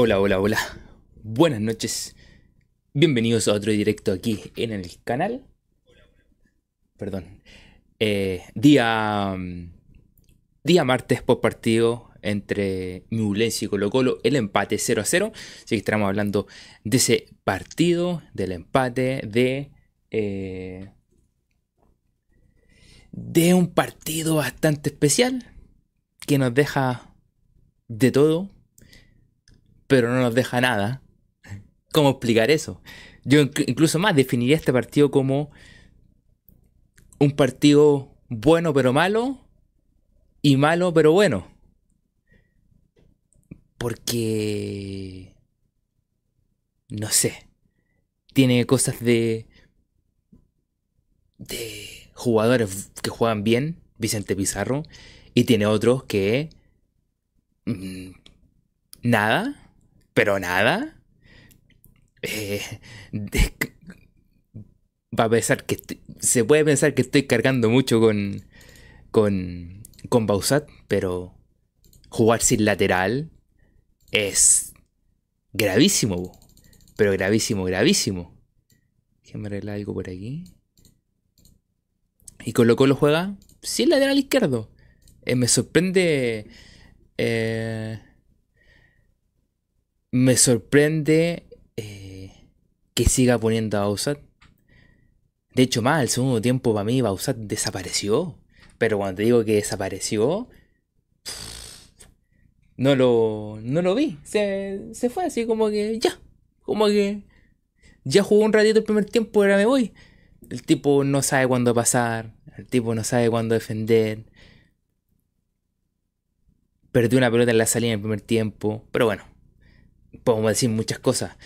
Hola, hola, hola. Buenas noches. Bienvenidos a otro directo aquí en el canal. Perdón. Eh, día. mm, Día martes por partido entre Ñublense y Colo Colo. El empate 0 a 0. Así que estamos hablando de ese partido, del empate, de. eh, de un partido bastante especial que nos deja de todo, pero no nos deja nada. ¿Cómo explicar eso? Yo inc- incluso más definiría este partido como un partido bueno pero malo y malo pero bueno. Porque... No sé. Tiene cosas de... de jugadores que juegan bien, Vicente Pizarro, y tiene otros que... mm, nada, pero nada. Eh, va a pensar que se puede pensar que estoy cargando mucho con con con Bausat, pero jugar sin lateral es gravísimo, pero gravísimo, gravísimo. Déjame arreglar algo por aquí. Y Colo Colo juega sin lateral izquierdo. Eh, me sorprende. eh, me sorprende eh, que siga poniendo a Bausat. De hecho, más, el segundo tiempo para mí Bausat desapareció. Pero cuando te digo que desapareció, no lo, no lo vi. Se, se fue así como que ya. Como que ya jugó un ratito el primer tiempo, ahora me voy. El tipo no sabe cuándo pasar. El tipo no sabe cuándo defender. Perdió una pelota en la salida en el primer tiempo. Pero bueno, podemos decir muchas cosas.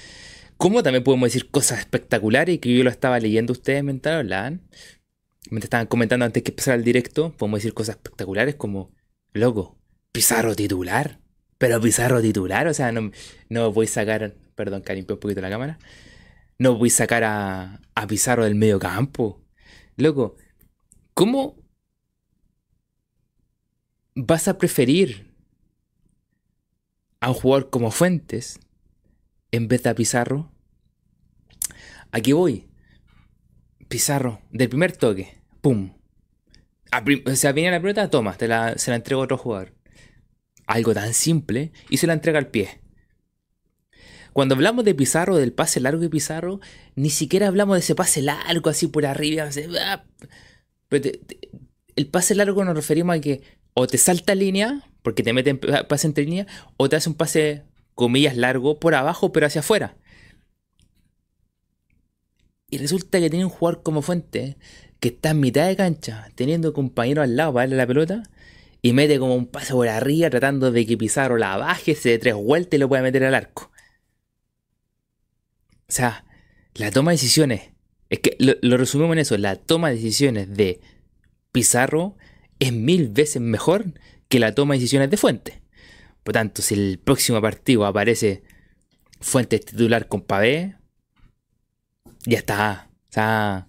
Como también podemos decir cosas espectaculares que yo lo estaba leyendo ustedes mientras hablaban. Mientras estaban comentando antes que empezara el directo, podemos decir cosas espectaculares como, loco, Pizarro titular. Pero Pizarro titular, o sea, no, no voy a sacar, perdón, que limpié un poquito la cámara. No voy a sacar a, a Pizarro del medio campo. Loco, ¿cómo vas a preferir a un jugador como Fuentes en vez de a Pizarro? Aquí voy. Pizarro, del primer toque, pum. Prim- o viene la pelota, toma, te la, se la entrega a otro jugador. Algo tan simple y se la entrega al pie. Cuando hablamos de Pizarro, del pase largo de Pizarro, ni siquiera hablamos de ese pase largo así por arriba. así, ¡ah! Pero el pase largo nos referimos a que o te salta línea, porque te meten pa- pase entre línea, o te hace un pase, comillas, largo por abajo, pero hacia afuera. Y resulta que tiene un jugador como Fuente que está en mitad de cancha, teniendo compañero al lado para darle la pelota, y mete como un pase por arriba tratando de que Pizarro la baje, se dé tres vueltas y lo pueda meter al arco. O sea, la toma de decisiones, es que lo, lo resumimos en eso, la toma de decisiones de Pizarro es mil veces mejor que la toma de decisiones de Fuente. Por tanto, si el próximo partido aparece Fuente titular con Pavé, ya está. O sea,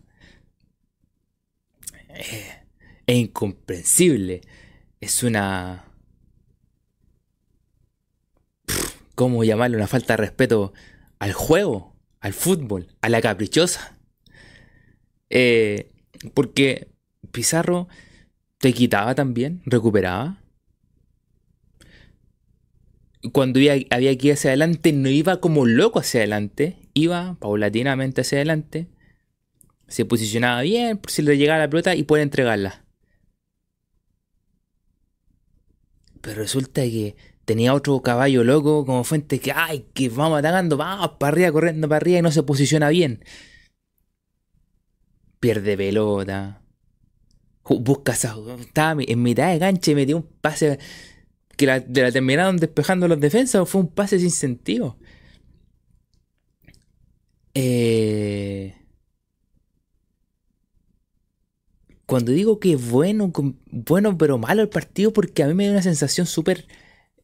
eh, es incomprensible. Es una... ¿Cómo llamarlo? Una falta de respeto al juego, al fútbol, a la caprichosa. Eh, porque Pizarro te quitaba también, recuperaba. Cuando había que ir hacia adelante, no iba como loco hacia adelante, iba paulatinamente hacia adelante, se posicionaba bien por si le llegaba la pelota y puede entregarla. Pero resulta que tenía otro caballo loco como Fuente que, ay, que vamos atacando, vamos para arriba, corriendo para arriba y no se posiciona bien. Pierde pelota. Busca esa. Estaba en mitad de cancha y metió un pase que la, de la terminaron despejando los defensas. Fue un pase sin sentido. Eh, cuando digo que bueno, bueno pero malo el partido, porque a mí me da una sensación súper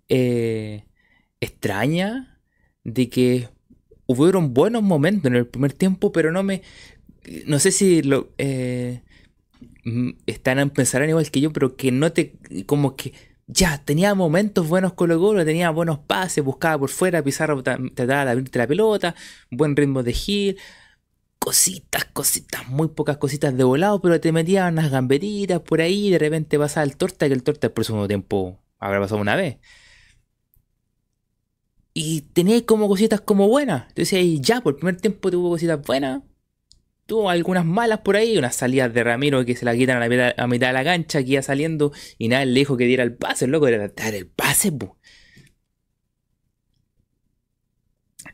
eh, extraña de que hubieron buenos momentos en el primer tiempo, pero no me. No sé si lo. eh, están pensarán igual que yo, pero que no te. Como que ya, tenía momentos buenos Colo Colo, tenía buenos pases, buscaba por fuera, Pizarro trataba de abrirte la pelota, buen ritmo de gil, cositas, cositas, muy pocas cositas de volado, pero te metían unas gambetitas por ahí y de repente pasaba el torta, que el torta por segundo tiempo habrá pasado una vez. Y tenía como cositas como buenas. Entonces ya, por el primer tiempo tuvo cositas buenas. Tuvo algunas malas por ahí, unas salidas de Ramiro que se la quitan a la mitad, de la cancha, que iba saliendo y nada le dijo que diera el pase, el loco era dar el pase,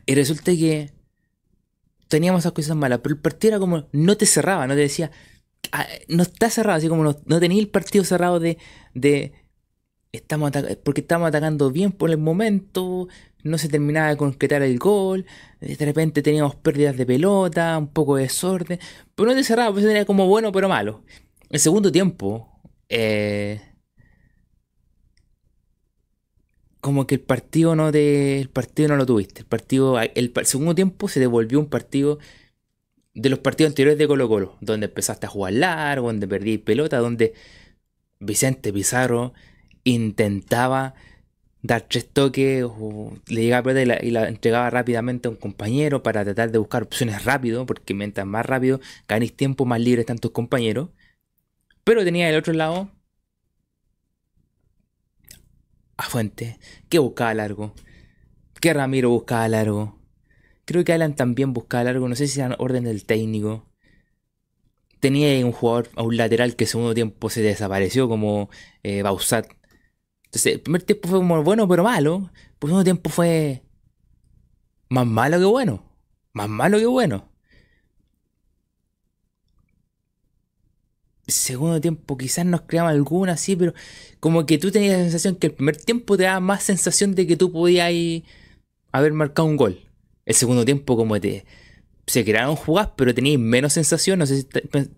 Y resulta que teníamos esas cosas malas, pero el partido era como, no te cerraba, no te decía, ah, no está cerrado, así como no, no tenía el partido cerrado de, de estamos porque estamos atacando bien por el momento, no se terminaba de concretar el gol, de repente teníamos pérdidas de pelota, un poco de desorden, pero no te cerraba, pues tenía como bueno pero malo. El segundo tiempo, eh, como que el partido no te, el partido no lo tuviste. El partido, el, segundo tiempo se devolvió un partido de los partidos anteriores de Colo Colo, donde empezaste a jugar largo, donde perdí pelota, donde Vicente Pizarro intentaba dar tres toques o le llegaba pelota y la, y la, entregaba rápidamente a un compañero para tratar de buscar opciones rápido, porque mientras más rápido ganéis tiempo, más libres están tus compañeros. Pero tenía el otro lado a Fuente, que buscaba largo, que Ramiro buscaba largo. Creo que Alan también buscaba largo, no sé si eran orden del técnico. Tenía un jugador a un lateral que segundo tiempo se desapareció como eh, Bausat. El primer tiempo fue como bueno pero malo. El segundo tiempo fue más malo que bueno. Más malo que bueno. segundo tiempo quizás nos creaba alguna así, pero como que tú tenías la sensación que el primer tiempo te daba más sensación de que tú podías haber marcado un gol. El segundo tiempo como te se crearon jugadas, pero tenías menos sensación, no sé si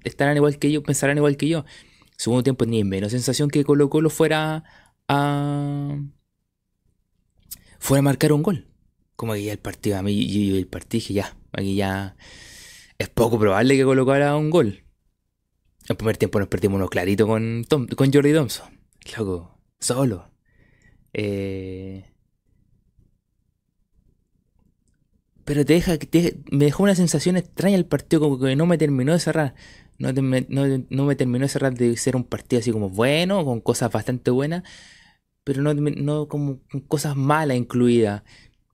estarán igual que yo, pensarán igual que yo. El segundo tiempo tenías menos sensación que Colo Colo fuera a fuera a marcar un gol. Como que ya el partido, a mí yo, el partido dije ya, aquí ya es poco probable que colocara un gol. El primer tiempo nos perdimos uno clarito con, con Jordi Thompson. Loco, solo. Eh, pero te deja, me dejó una sensación extraña el partido, como que no me terminó de cerrar. No, no, me terminó de cerrar de ser un partido así como bueno, con cosas bastante buenas, pero no, no como cosas malas incluidas.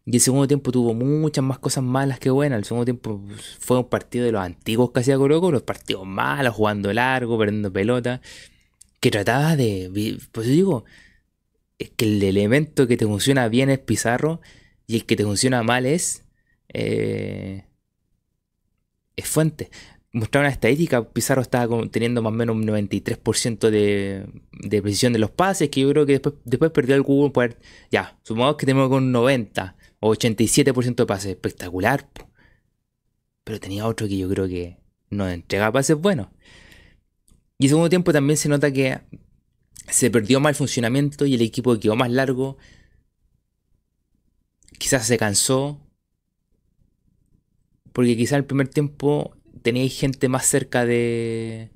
Y el segundo tiempo tuvo muchas más cosas malas que buenas. El segundo tiempo fue un partido de los antiguos que hacía Colo los partidos malos, jugando largo, perdiendo pelota. Que trataba de. Pues digo, es que el elemento que te funciona bien es Pizarro y el que te funciona mal es. Eh, es Fuente. Mostraba una estadística, Pizarro estaba teniendo más o menos un 93% de, de precisión de los pases, que yo creo que después, después perdió el Google. Pues, ya, supongamos que tenemos con 90. 87% de pases, espectacular. Pero tenía otro que yo creo que no entregaba pases buenos. Y en segundo tiempo también se nota que se perdió mal funcionamiento y el equipo quedó más largo. Quizás se cansó. Porque quizás el primer tiempo teníais gente más cerca de,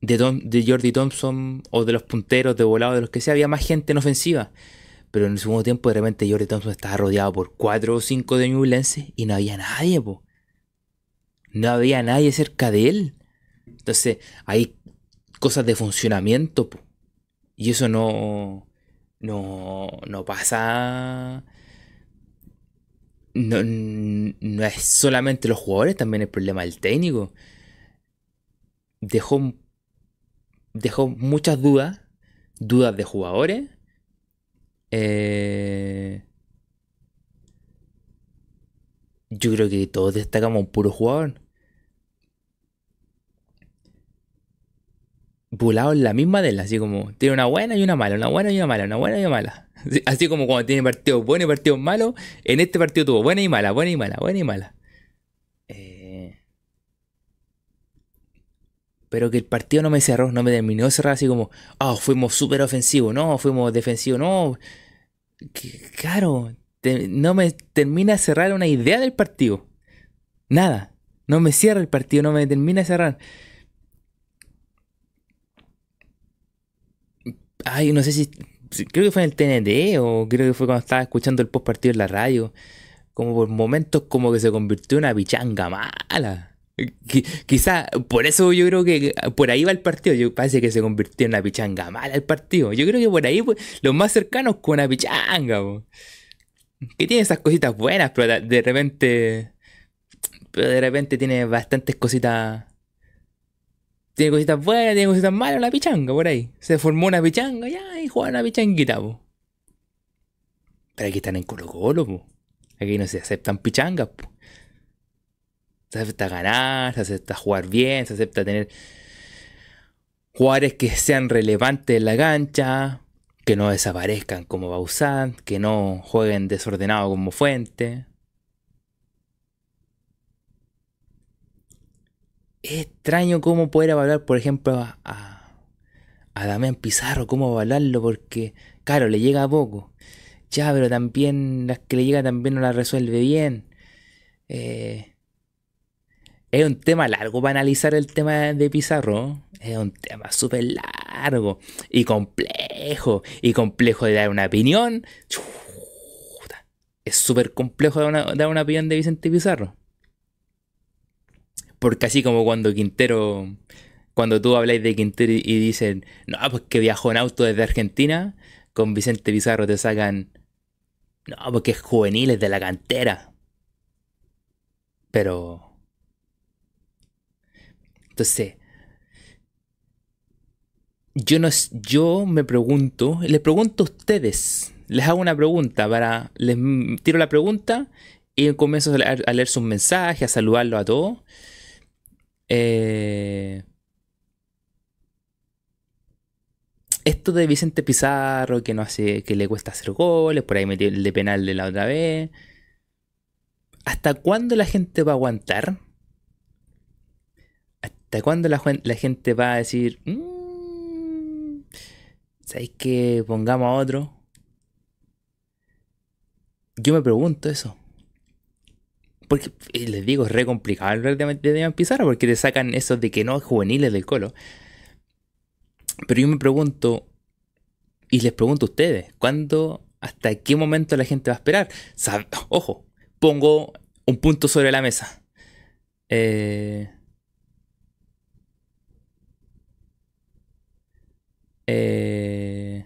de, Jordi Thompson o de los punteros, de volado, de los que sea. Había más gente en ofensiva. Pero en el segundo tiempo de repente Jordi Thompson estaba rodeado por 4 o 5 de Newlenses y no había nadie, po. No había nadie cerca de él. Entonces hay cosas de funcionamiento, po. Y eso no, no, no pasa... No, no es solamente los jugadores, también el problema del técnico. Dejó, dejó muchas dudas, dudas de jugadores eh, yo creo que todos destacamos un puro jugador. Volado en la misma de él, así como tiene una buena y una mala, una buena y una mala, una buena y una mala. Así como cuando tiene partidos buenos y partidos malos, en este partido tuvo buena y mala, buena y mala, buena y mala. pero que el partido no me cerró, no me terminó de cerrar así como, ah, fuimos súper ofensivos, no, fuimos defensivos, no. claro, no me termina de cerrar una idea del partido. Nada, no me cierra el partido, no me termina de cerrar. Ay, no sé si creo que fue en el TNT o creo que fue cuando estaba escuchando el post partido en la radio. Como por momentos como que se convirtió en una pichanga mala. Quizá por eso yo creo que por ahí va el partido. Parece que se convirtió en una pichanga mala el partido. Yo creo que por ahí pues, los más cercanos con una pichanga. Que tiene esas cositas buenas, pero de repente. Pero de repente tiene bastantes cositas. Tiene cositas buenas, tiene cositas malas la pichanga por ahí. Se formó una pichanga ya y juega una pichanguita, Pero aquí están en Colo Colo, Aquí no se aceptan pichangas, se acepta ganar, se acepta jugar bien, se acepta tener jugadores que sean relevantes en la cancha, que no desaparezcan como Bausat, que no jueguen desordenado como Fuente. Es extraño cómo poder evaluar, por ejemplo, a, a Damián Pizarro, cómo evaluarlo, porque, claro, le llega poco. Ya, pero también las que le llega también no las resuelve bien. Eh, es un tema largo para analizar el tema de Pizarro. Es un tema súper largo y complejo. Y complejo de dar una opinión. Es súper complejo dar una, opinión de Vicente Pizarro. Porque así como cuando Quintero, cuando tú habláis de Quintero y dicen, no, pues que viajó en auto desde Argentina, con Vicente Pizarro te sacan, no, porque es juveniles de la cantera. Pero entonces, yo, no, yo me pregunto, les pregunto a ustedes, les hago una pregunta para, les tiro la pregunta y comienzo a leer, sus mensajes, a saludarlo a todos. Eh, esto de Vicente Pizarro, que no hace, que le cuesta hacer goles, por ahí metió el de penal de la otra vez. ¿Hasta cuándo la gente va a aguantar? ¿Hasta cuándo la, gente va a decir, mmm, ¿sabéis que pongamos a otro? Yo me pregunto eso. Porque les digo, es re complicado el de, de Pizarro porque te sacan esos de que no es juveniles del colo. Pero yo me pregunto, y les pregunto a ustedes, ¿cuándo, hasta qué momento la gente va a esperar? Ojo, pongo un punto sobre la mesa. Eh, Eh,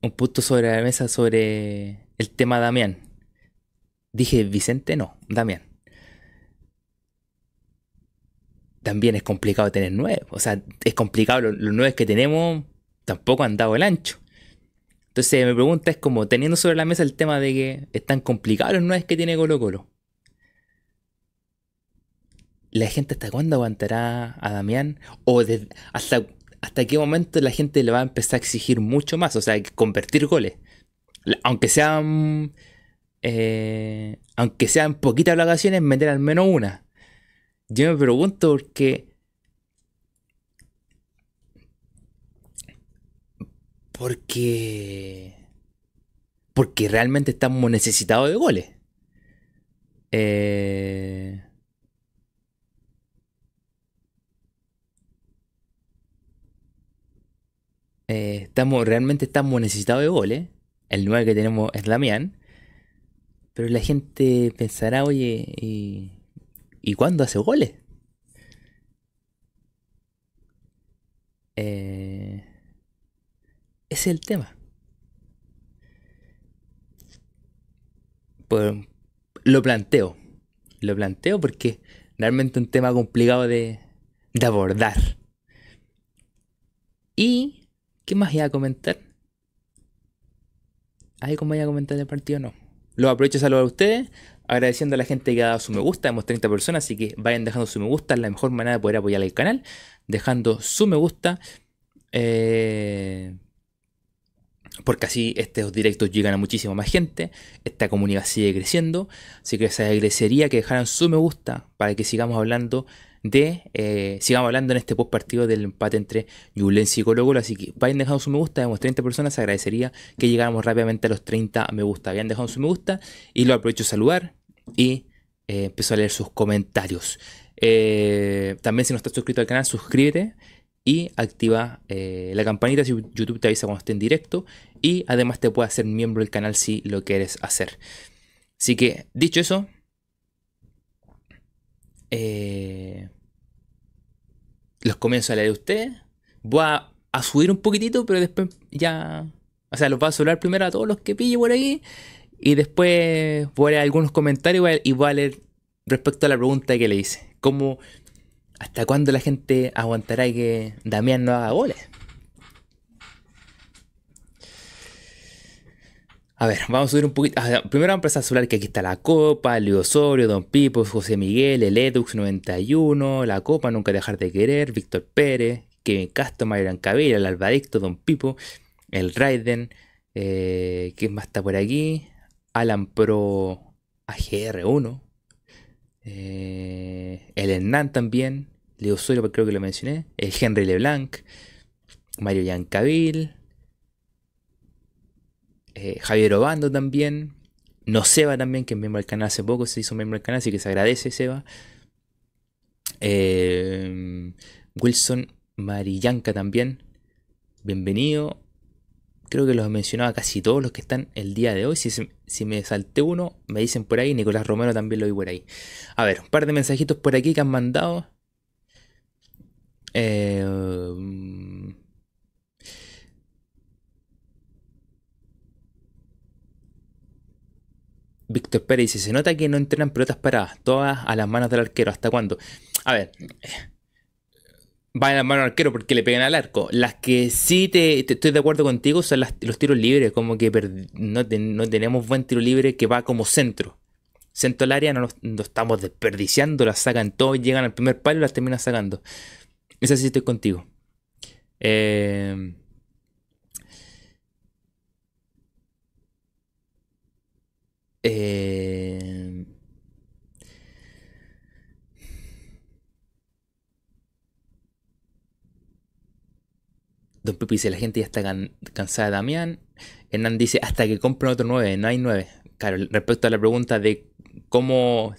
un punto sobre la mesa sobre el tema Damián. Dije Vicente, no, Damián. También es complicado tener nueve. O sea, es complicado. Los, nueve que tenemos tampoco han dado el ancho. Entonces, mi pregunta es como teniendo sobre la mesa el tema de que están complicados los nueve que tiene Colo Colo. ¿La gente hasta cuándo aguantará a Damián? ¿O hasta, hasta qué momento la gente le va a empezar a exigir mucho más? O sea, convertir goles. Aunque sean. Eh, aunque sean poquitas ocasiones, meter al menos una. Yo me pregunto por qué. Porque. Porque realmente estamos necesitados de goles. Eh. Eh, estamos, realmente estamos necesitados de goles. El 9 que tenemos es Damián. Pero la gente pensará, oye, ¿y, ¿y cuándo hace goles? Eh, ese es el tema. Pues, lo planteo. Lo planteo porque realmente un tema complicado de, de abordar. Y ¿Qué más iba a comentar? ¿Hay cómo iba a comentar el partido? No. Lo aprovecho a saludar a ustedes, agradeciendo a la gente que ha dado su me gusta. Hemos 30 personas, así que vayan dejando su me gusta. Es la mejor manera de poder apoyar el canal. Dejando su me gusta. Eh, porque así estos directos llegan a muchísima más gente. Esta comunidad sigue creciendo. Así que les agradecería que dejaran su me gusta para que sigamos hablando de, eh, sigamos hablando en este post partido del empate entre Yulensi y Colo Colo, así que vayan dejando su me gusta, tenemos 30 personas, agradecería que llegáramos rápidamente a los 30 me gusta, vayan dejando su me gusta y lo aprovecho a saludar y eh, empiezo a leer sus comentarios. Eh, también si no estás suscrito al canal, suscríbete y activa eh, la campanita si YouTube te avisa cuando esté en directo y además te puede hacer miembro del canal si lo quieres hacer. Así que, dicho eso, eh, los comienzo a leer de ustedes. Voy a, subir un poquitito, pero después ya... O sea, los voy a saludar primero a todos los que pille por ahí y después voy a leer algunos comentarios y voy a leer respecto a la pregunta que le hice. ¿Cómo, hasta cuándo la gente aguantará que Damián no haga goles? A ver, vamos a subir un poquito. Primero vamos a empezar a hablar que aquí está la Copa, Leo Osorio, Don Pipo, José Miguel, el Edux 91, la Copa, Nunca Dejar de Querer, Víctor Pérez, Kevin Castro, Marian Cabella, el Albadicto, Don Pipo, el Raiden, eh, ¿quién más está por aquí? Alan Pro AGR1, eh, el Hernán también, Leo Osorio, creo que lo mencioné, el Henry Leblanc, Mario Yancavil, eh, Javier Obando también, No Seba también, que es miembro del canal hace poco, se hizo miembro del canal, así que se agradece Seba. Eh, Wilson Marillanca también, bienvenido. Creo que los he mencionado a casi todos los que están el día de hoy. Si, si me salté uno, me dicen por ahí. Nicolás Romero también lo vi por ahí. A ver, un par de mensajitos por aquí que han mandado. Eh, Víctor Pérez dice, se nota que no entrenan pelotas paradas, todas a las manos del arquero. ¿Hasta cuándo? A ver, van a las manos del arquero porque le pegan al arco. Las que sí te, estoy de acuerdo contigo son los tiros libres, como que no, tenemos buen tiro libre que va como centro. Centro al área no lo estamos desperdiciando, las sacan todos, llegan al primer palo y las terminan sacando. Esa sí estoy contigo. Eh, Eh, Don Pepe dice, la gente ya está cansada de Damián. Hernán dice, hasta que compren otro 9, no hay 9. Claro, respecto a la pregunta de cómo,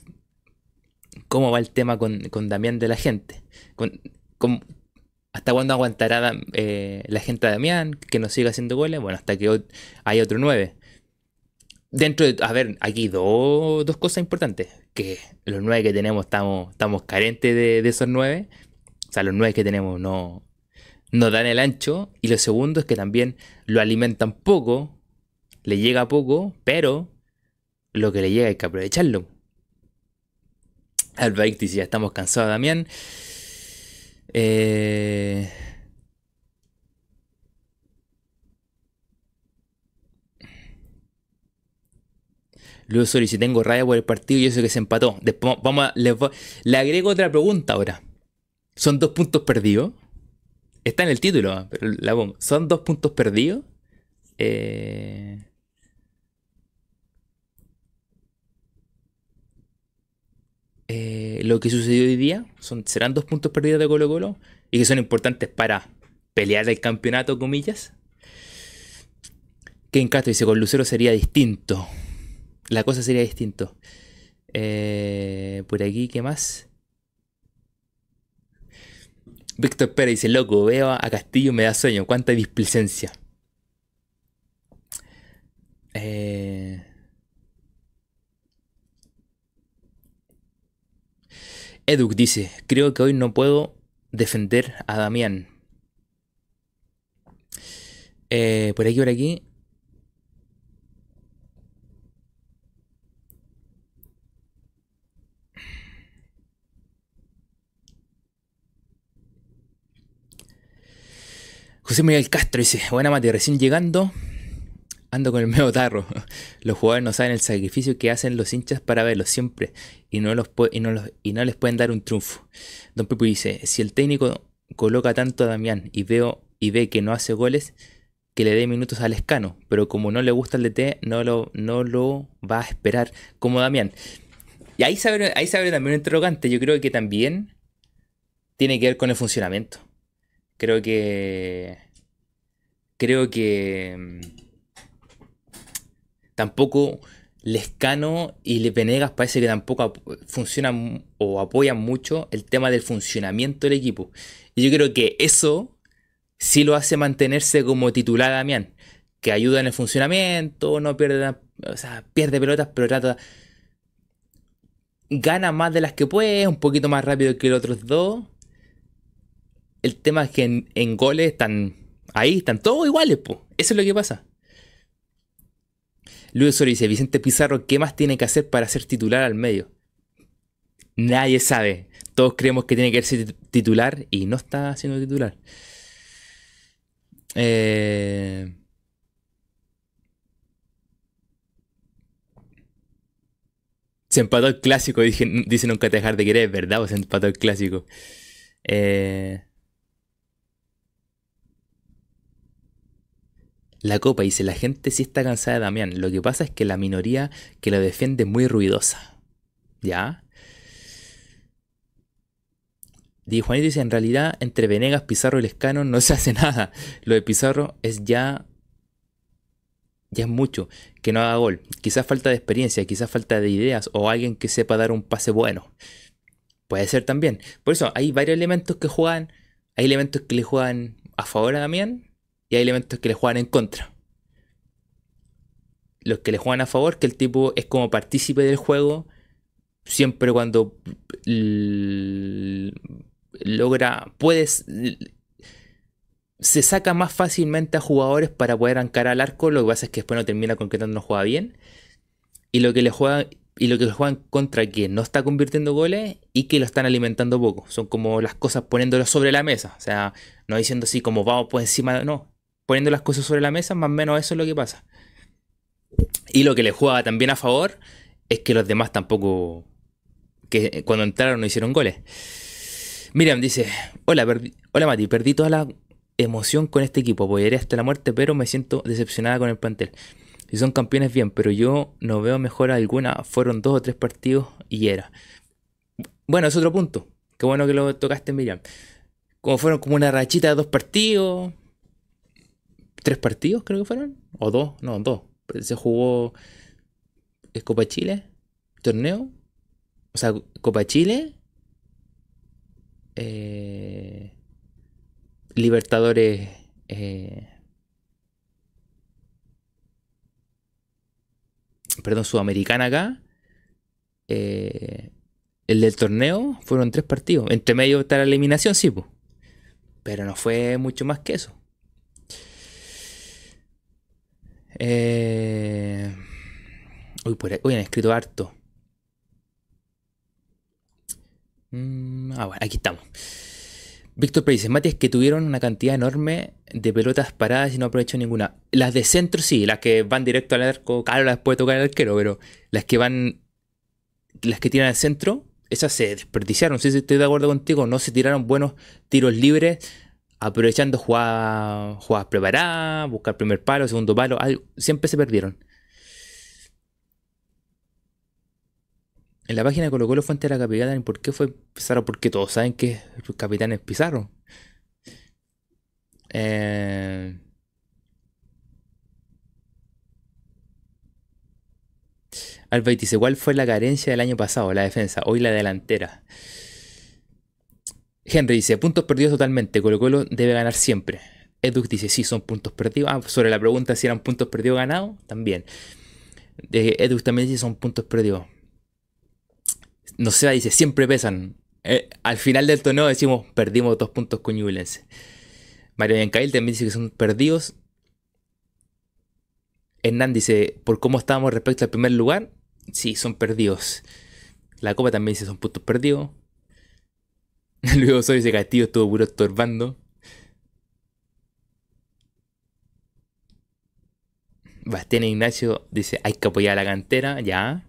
cómo va el tema con, Damián de la gente. ¿Hasta cuándo aguantará eh, la gente de Damián que nos siga haciendo goles? Bueno, hasta que hay otro 9 dentro de, a ver, aquí dos, cosas importantes. Que los nueve que tenemos estamos, estamos carentes de, esos nueve. O sea, los nueve que tenemos no, no dan el ancho. Y lo segundo es que también lo alimentan poco, le llega poco, pero lo que le llega hay que aprovecharlo. Albert dice, ya estamos cansados, Damián. Eh... Luego, sorry, si tengo rabia por el partido y eso que se empató. Después vamos a, le, agrego otra pregunta ahora. ¿Son dos puntos perdidos? Está en el título, pero la pongo. ¿Son dos puntos perdidos? Eh, eh, lo que sucedió hoy día son, serán dos puntos perdidos de Colo Colo y que son importantes para pelear el campeonato, comillas. Que en Castro dice con Lucero sería distinto la cosa sería distinto. Eh, por aquí, ¿qué más? Víctor Pérez dice, loco, veo a Castillo me da sueño, cuánta displicencia. Eh... Dice, creo que hoy no puedo defender a Damián. Eh, por aquí, por aquí. José Miguel Castro dice, buena Mati, recién llegando, ando con el medio tarro. Los jugadores no saben el sacrificio que hacen los hinchas para verlos siempre y no, los y no, les pueden dar un triunfo. Don Pepe dice, si el técnico coloca tanto a Damián y, veo, y ve que no hace goles, que le dé minutos al escano, pero como no le gusta el DT, no lo, no lo va a esperar como Damián. Y ahí se, ahí se abre también un interrogante, yo creo que también tiene que ver con el funcionamiento. Creo que. Creo que. Mm, tampoco Lescano y Venegas parece que tampoco funcionan o apoyan mucho el tema del funcionamiento del equipo. Y yo creo que eso sí lo hace mantenerse como titular Damián, que ayuda en el funcionamiento, no pierde, o sea, pierde pelotas, pero trata gana más de las que puede, un poquito más rápido que los otros dos. El tema es que en, goles están ahí, están todos iguales, pues. Eso es lo que pasa. Luis Osorio dice, Vicente Pizarro, ¿qué más tiene que hacer para ser titular al medio? Nadie sabe. Todos creemos que tiene que ser titular y no está siendo titular. Eh... Se empató el clásico, dice nunca te dejar de querer, ¿verdad? O se empató el clásico. Eh... La copa dice, la gente sí está cansada de Damián. Lo que pasa es que la minoría que lo defiende es muy ruidosa. ¿Ya? Di Juanito dice, en realidad entre Venegas, Pizarro y Lescano no se hace nada. Lo de Pizarro es ya... Ya es mucho. Que no haga gol. Quizás falta de experiencia, quizás falta de ideas o alguien que sepa dar un pase bueno. Puede ser también. Por eso hay varios elementos que juegan. Hay elementos que le juegan a favor a Damián hay elementos que le juegan en contra. Los que le juegan a favor, que el tipo es como partícipe del juego, siempre cuando logra, puedes, se saca más fácilmente a jugadores para poder ancar al arco, lo que pasa es que después no termina concretando, no juega bien. Y lo que le juega y lo que juegan contra que no está convirtiendo goles y que lo están alimentando poco. Son como las cosas poniéndolo sobre la mesa. O sea, no diciendo así como vamos por encima, no poniendo las cosas sobre la mesa, más o menos eso es lo que pasa. Y lo que le juega también a favor es que los demás tampoco, que cuando entraron no hicieron goles. Miriam dice, hola, hola Mati, perdí toda la emoción con este equipo, apoyaré hasta la muerte, pero me siento decepcionada con el plantel. Si son campeones bien, pero yo no veo mejora alguna, fueron dos o tres partidos y era. Bueno, es otro punto. Qué bueno que lo tocaste, Miriam. Como fueron como una rachita de dos partidos, tres partidos, creo que fueron. O dos, no, dos. Se jugó Copa Chile, torneo. O sea, Copa Chile. Eh, Libertadores. Eh, perdón, Sudamericana acá. Eh, el del torneo fueron tres partidos. Entre medio está la eliminación, sí, pues. Pero no fue mucho más que eso. Eh... Uy, han escrito harto. Mm, ah, bueno, aquí estamos. Víctor Pérez es que tuvieron una cantidad enorme de pelotas paradas y no aprovechó ninguna. Las de centro sí, las que van directo al arco, claro, las puede tocar el arquero, pero las que van, las que tiran al centro, esas se desperdiciaron. Si estoy de acuerdo contigo, no se tiraron buenos tiros libres aprovechando jugadas, jugadas preparadas, buscar primer palo, segundo palo, siempre se perdieron. En la página colocó los Fuente de la Capitana, ¿por qué fue Pizarro? Porque todos saben que el capitán es Pizarro. Eh... dice, ¿cuál fue la carencia del año pasado? La defensa, hoy la delantera. Henry dice, puntos perdidos totalmente, Colo Colo debe ganar siempre. Edux dice, sí, son puntos perdidos. Ah, sobre la pregunta si eran puntos perdidos ganados, también. Eh, Edux también dice, son puntos perdidos. No sé, dice, siempre pesan. Eh, al final del torneo decimos, perdimos dos puntos con Ñublense. Mario Biancail también dice que son perdidos. Hernán dice, por cómo estábamos respecto al primer lugar, sí, son perdidos. La Copa también dice, son puntos perdidos. Luego soy ese castillo estuvo puro estorbando. Bastián Ignacio dice, hay que apoyar la cantera, ya.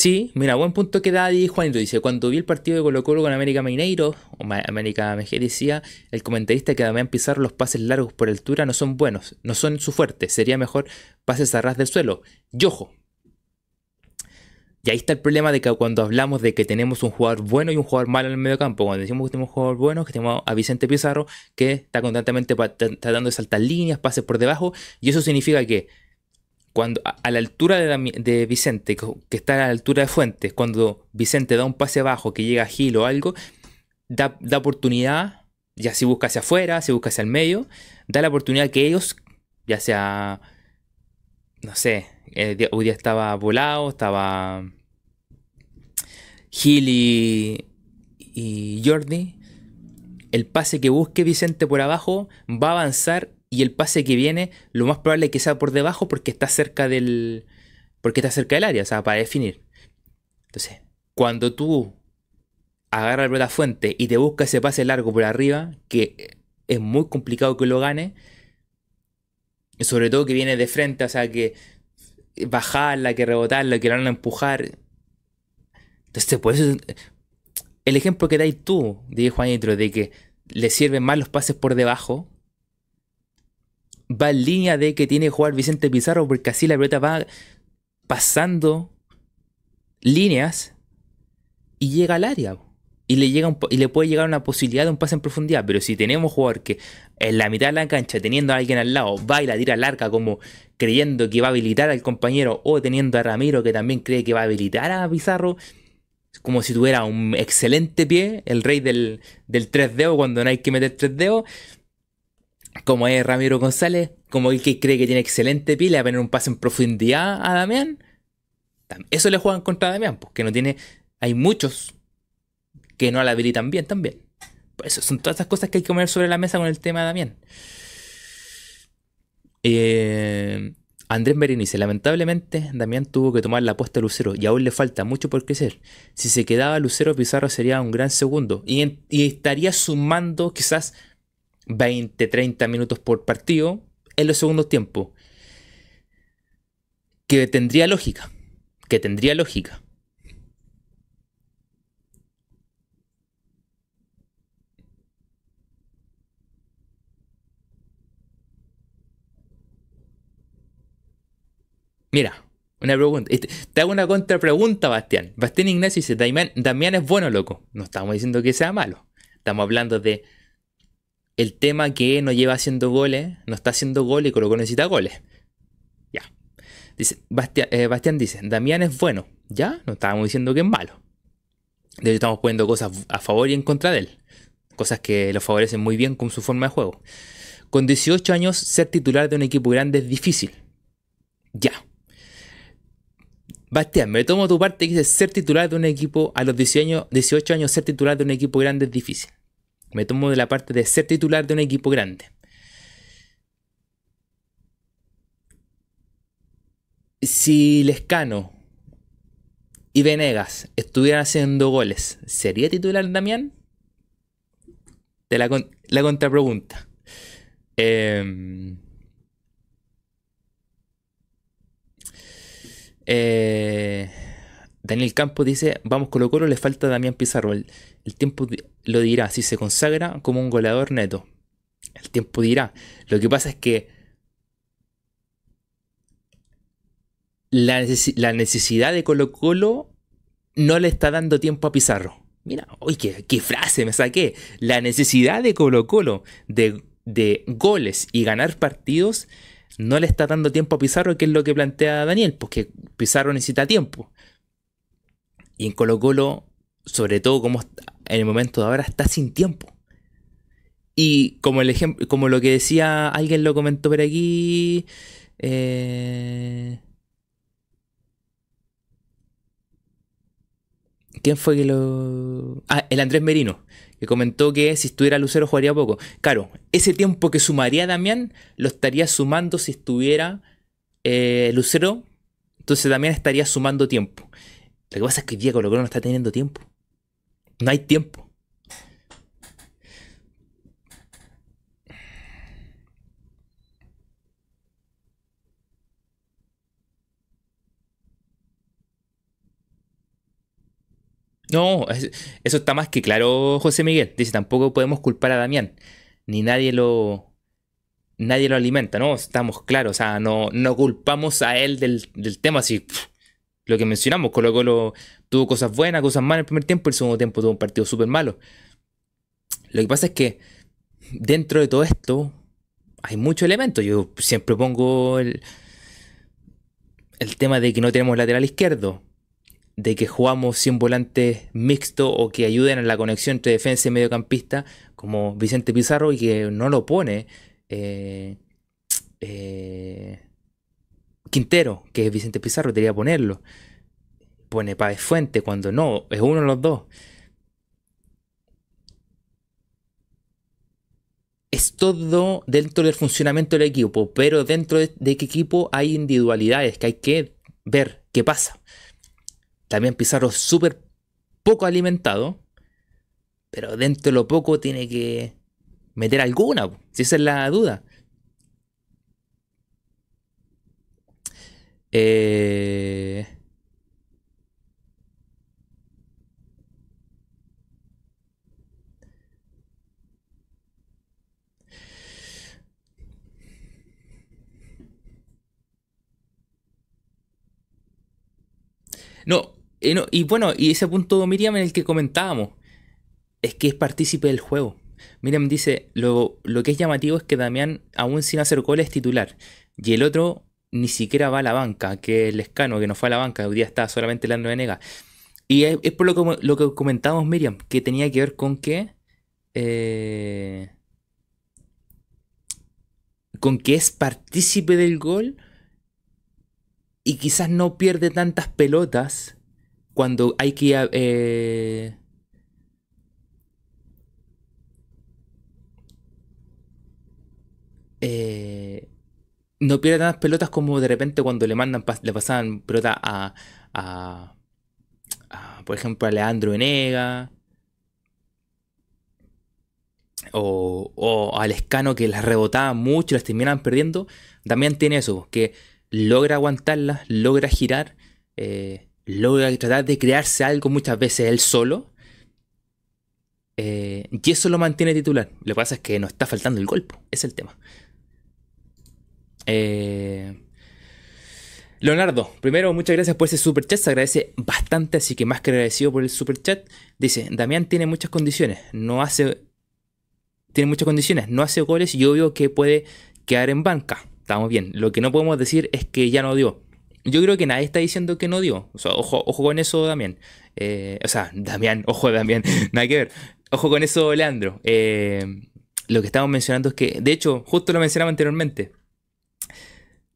Sí, mira, buen punto que da ahí Juanito. Dice, cuando vi el partido de Colo Colo con América Mineiro, o América MG, decía el comentarista que Damián Pizarro los pases largos por altura no son buenos, no son su fuerte. Sería mejor pases a ras del suelo. Yojo. Y ahí está el problema de que cuando hablamos de que tenemos un jugador bueno y un jugador malo en el medio campo, cuando decimos que tenemos un jugador bueno, que tenemos a Vicente Pizarro, que está constantemente tratando de saltar líneas, pases por debajo, y eso significa que cuando a, la altura de, Vicente, que está a la altura de Fuentes, cuando Vicente da un pase bajo, que llega a Gil o algo, da, da oportunidad, ya si busca hacia afuera, si busca hacia el medio, da la oportunidad que ellos, ya sea, no sé, eh, hoy día estaba volado, estaba Gil y, Jordi. El pase que busque Vicente por abajo va a avanzar y el pase que viene, lo más probable es que sea por debajo porque está cerca del. Porque está cerca del área, o sea, para definir. Entonces, cuando tú agarras la fuente y te busca ese pase largo por arriba, que es muy complicado que lo gane. Sobre todo que viene de frente, o sea que bajarla, que rebotarla, que la van a empujar. Entonces, por eso, el ejemplo que dais tú, dije Juanito, de que le sirven más los pases por debajo, va en línea de que tiene que jugar Vicente Pizarro, porque así la pelota va pasando líneas y llega al área. Y le, llega y le puede llegar una posibilidad de un pase en profundidad. Pero si tenemos jugador que en la mitad de la cancha, teniendo a alguien al lado, va y la tira larga como creyendo que va a habilitar al compañero o teniendo a Ramiro que también cree que va a habilitar a Pizarro, como si tuviera un excelente pie, el rey del, del 3 dedos cuando no hay que meter 3 dedos, como es Ramiro González, como el que cree que tiene excelente pie, le va a poner un pase en profundidad a Damián. Eso le juegan contra Damián, porque no tiene. Hay muchos que no la habilitan bien también. Pues eso son todas esas cosas que hay que poner sobre la mesa con el tema de Damián. Eh, Andrés Berenice, lamentablemente Damián tuvo que tomar la apuesta a Lucero y aún le falta mucho por crecer. Si se quedaba Lucero Pizarro sería un gran segundo y, estaría sumando quizás 20, 30 minutos por partido en los segundos tiempos. Que tendría lógica. Que tendría lógica. Mira, una pregunta. Este, te hago una contrapregunta, Bastián. Bastián Ignacio dice, Damián, es bueno, loco. No estamos diciendo que sea malo. Estamos hablando de el tema que no lleva haciendo goles, no está haciendo goles y Colo necesita goles. Ya. Dice, eh, Bastián, dice, Damián es bueno. Ya, no estábamos diciendo que es malo. De hecho, estamos poniendo cosas a favor y en contra de él. Cosas que lo favorecen muy bien con su forma de juego. Con 18 años, ser titular de un equipo grande es difícil. Ya. Bastián, me tomo tu parte que dice ser titular de un equipo a los 18 años, ser titular de un equipo grande es difícil. Me tomo de la parte de ser titular de un equipo grande. Si Lescano y Venegas estuvieran haciendo goles, ¿sería titular Damián? La, la contrapregunta. Eh, Eh, Daniel Campos dice, vamos Colo Colo, le falta Damián Pizarro. El, tiempo lo dirá, si se consagra como un goleador neto. El tiempo dirá. Lo que pasa es que la, necesidad de Colo Colo no le está dando tiempo a Pizarro. Mira, uy, qué, frase me saqué. La necesidad de Colo Colo de goles y ganar partidos no le está dando tiempo a Pizarro, que es lo que plantea Daniel, porque Pizarro necesita tiempo. Y en Colo Colo, sobre todo como en el momento de ahora, está sin tiempo. Y como el ejemplo, como lo que decía, alguien lo comentó por aquí. Eh, ¿Quién fue que lo.? Ah, el Andrés Merino que comentó que si estuviera Lucero jugaría poco. Claro, ese tiempo que sumaría Damián lo estaría sumando si estuviera eh, Lucero. Entonces Damián estaría sumando tiempo. Lo que pasa es que Diego Colo no está teniendo tiempo. No hay tiempo. No, eso está más que claro, José Miguel. Dice, tampoco podemos culpar a Damián. Ni nadie lo. Nadie lo alimenta, ¿no? Estamos claros. O sea, no, no culpamos a él del, tema así. Lo que mencionamos, Colo Colo tuvo cosas buenas, cosas malas en el primer tiempo, el segundo tiempo tuvo un partido súper malo. Lo que pasa es que dentro de todo esto hay muchos elementos. Yo siempre pongo el, el tema de que no tenemos lateral izquierdo, de que jugamos sin volantes mixto o que ayuden a la conexión entre defensa y mediocampista, como Vicente Pizarro, y que no lo pone eh, eh, Quintero, que es Vicente Pizarro, debería ponerlo. Pone Páez Fuente cuando no, es uno de los dos. es todo dentro del funcionamiento del equipo, pero dentro de, qué equipo hay individualidades que hay que ver qué pasa. También Pizarro súper poco alimentado, pero dentro de lo poco tiene que meter alguna, si esa es la duda. Eh, No, y bueno, y ese punto, Miriam, en el que comentábamos, es que es partícipe del juego. Miriam dice, lo, lo que es llamativo es que Damián, aún sin hacer goles, es titular. Y el otro ni siquiera va a la banca, que el escano, que no fue a la banca, hoy día está solamente Leandro Venega. Y es, por lo que, lo que comentábamos, Miriam, que tenía que ver con que... Eh, con que es partícipe del gol y quizás no pierde tantas pelotas cuando hay que... Eh, eh, no pierde tantas pelotas como de repente cuando le mandan le pasaban pelota a, a, por ejemplo a Leandro Enega o, o al Escano que las rebotaban mucho y las terminaban perdiendo también tiene eso que logra aguantarla, logra girar, eh, logra tratar de crearse algo muchas veces él solo. Eh, y eso lo mantiene titular. Lo que pasa es que nos está faltando el golpe, es el tema. Eh, Leonardo, primero muchas gracias por ese super chat, se agradece bastante, así que más que agradecido por el super chat. Dice, Damián tiene muchas condiciones, no hace... Tiene muchas condiciones, no hace goles y obvio que puede quedar en banca estamos bien. Lo que no podemos decir es que ya no dio. Yo creo que nadie está diciendo que no dio. ojo, ojo con eso, Damián. Eh, o sea, Damián, ojo, Damián, nada que ver. Ojo con eso, Leandro. Eh, lo que estamos mencionando es que, de hecho, justo lo mencionaba anteriormente.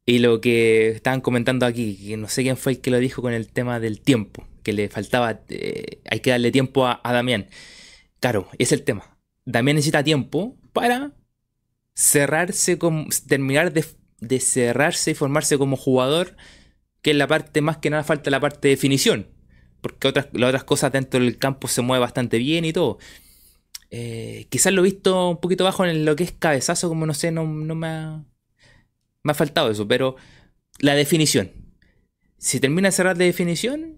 Y lo que estaban comentando aquí, que no sé quién fue el que lo dijo con el tema del tiempo, que le faltaba, eh, hay que darle tiempo a, a Damián. Claro, es el tema. Damián necesita tiempo para cerrarse, con, terminar de de cerrarse y formarse como jugador, que es la parte más que nada falta la parte de definición, porque otras, las otras cosas dentro del campo se mueve bastante bien y todo. Eh, quizás lo he visto un poquito bajo en lo que es cabezazo, como no sé, no, me, ha, me ha faltado eso, pero la definición. Si termina de cerrar de definición,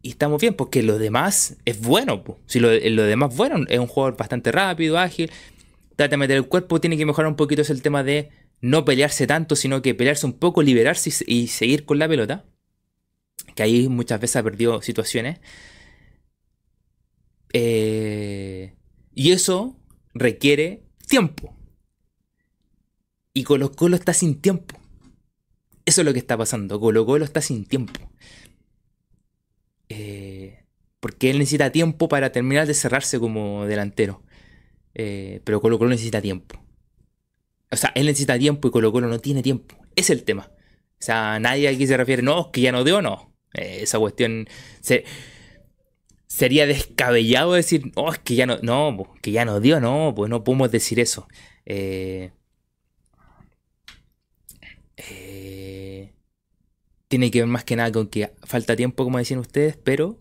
y estamos bien, porque lo demás es bueno. Si lo, demás bueno, es un jugador bastante rápido, ágil, trata de meter el cuerpo, tiene que mejorar un poquito es el tema de no pelearse tanto, sino que pelearse un poco, liberarse y, seguir con la pelota. Que ahí muchas veces ha perdido situaciones. Eh, y eso requiere tiempo. Y Colo Colo está sin tiempo. Eso es lo que está pasando. Colo Colo está sin tiempo. Eh, porque él necesita tiempo para terminar de cerrarse como delantero. Eh, pero Colo Colo necesita tiempo. O sea, él necesita tiempo y Colo Colo no tiene tiempo. Es el tema. O sea, nadie aquí se refiere, no, que ya no dio, no. Eh, esa cuestión sería descabellado decir, oh, es que ya no, no, que ya no dio, no, pues no podemos decir eso. Eh, eh, tiene que ver más que nada con que falta tiempo, como decían ustedes, pero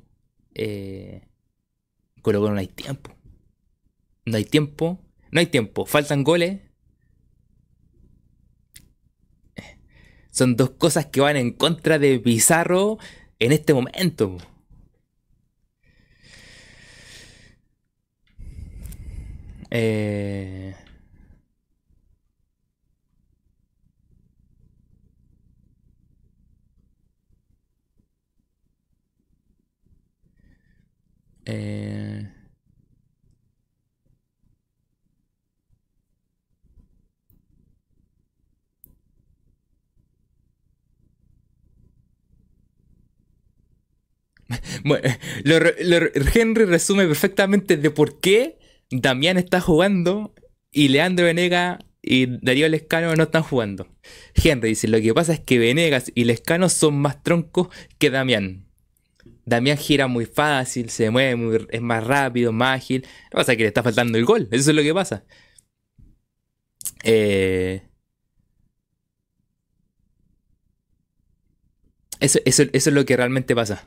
Colo Colo no hay tiempo. No hay tiempo, no hay tiempo, faltan goles Son dos cosas que van en contra de Pizarro en este momento. Eh... Eh, bueno, Henry resume perfectamente de por qué Damián está jugando y Leandro Venega y Darío Lescano no están jugando. Henry dice, lo que pasa es que Venegas y Lescano son más troncos que Damián. Damián gira muy fácil, se mueve, muy- es más rápido, más ágil. Lo que pasa es que le está faltando el gol, eso es lo que pasa. Eh, eso, es lo que realmente pasa.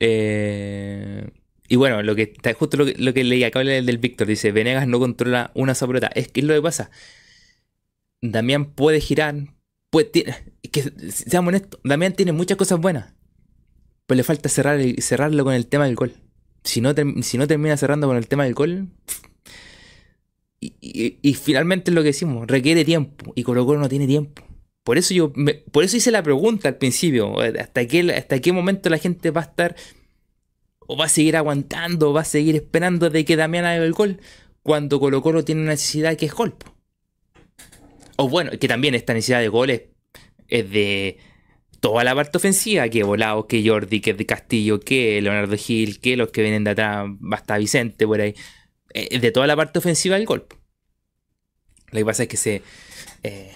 Eh, y bueno, lo que justo lo que, lo leí acá del, del Víctor dice, Venegas no controla una sola pelota. Es que es lo que pasa. Damián puede girar, puede, que seamos honestos, Damián tiene muchas cosas buenas. Pero le falta cerrar cerrarlo con el tema del gol. Si no, si no termina cerrando con el tema del gol. Y, finalmente es lo que decimos, requiere tiempo. Y Colo Colo no tiene tiempo. Por eso yo me- por eso hice la pregunta al principio. ¿Hasta qué, ¿Hasta qué momento la gente va a estar o va a seguir aguantando, o va a seguir esperando de que Damián haga el gol cuando Colo Colo tiene una necesidad que es gol. O bueno, que también esta necesidad de goles es de toda la parte ofensiva, que Volado, que Jordi, que de Castillo, que Leonardo Gil, que los que vienen de atrás, hasta Vicente por ahí. Eh, Es de toda la parte ofensiva del gol. po. Lo que pasa es que se... eh,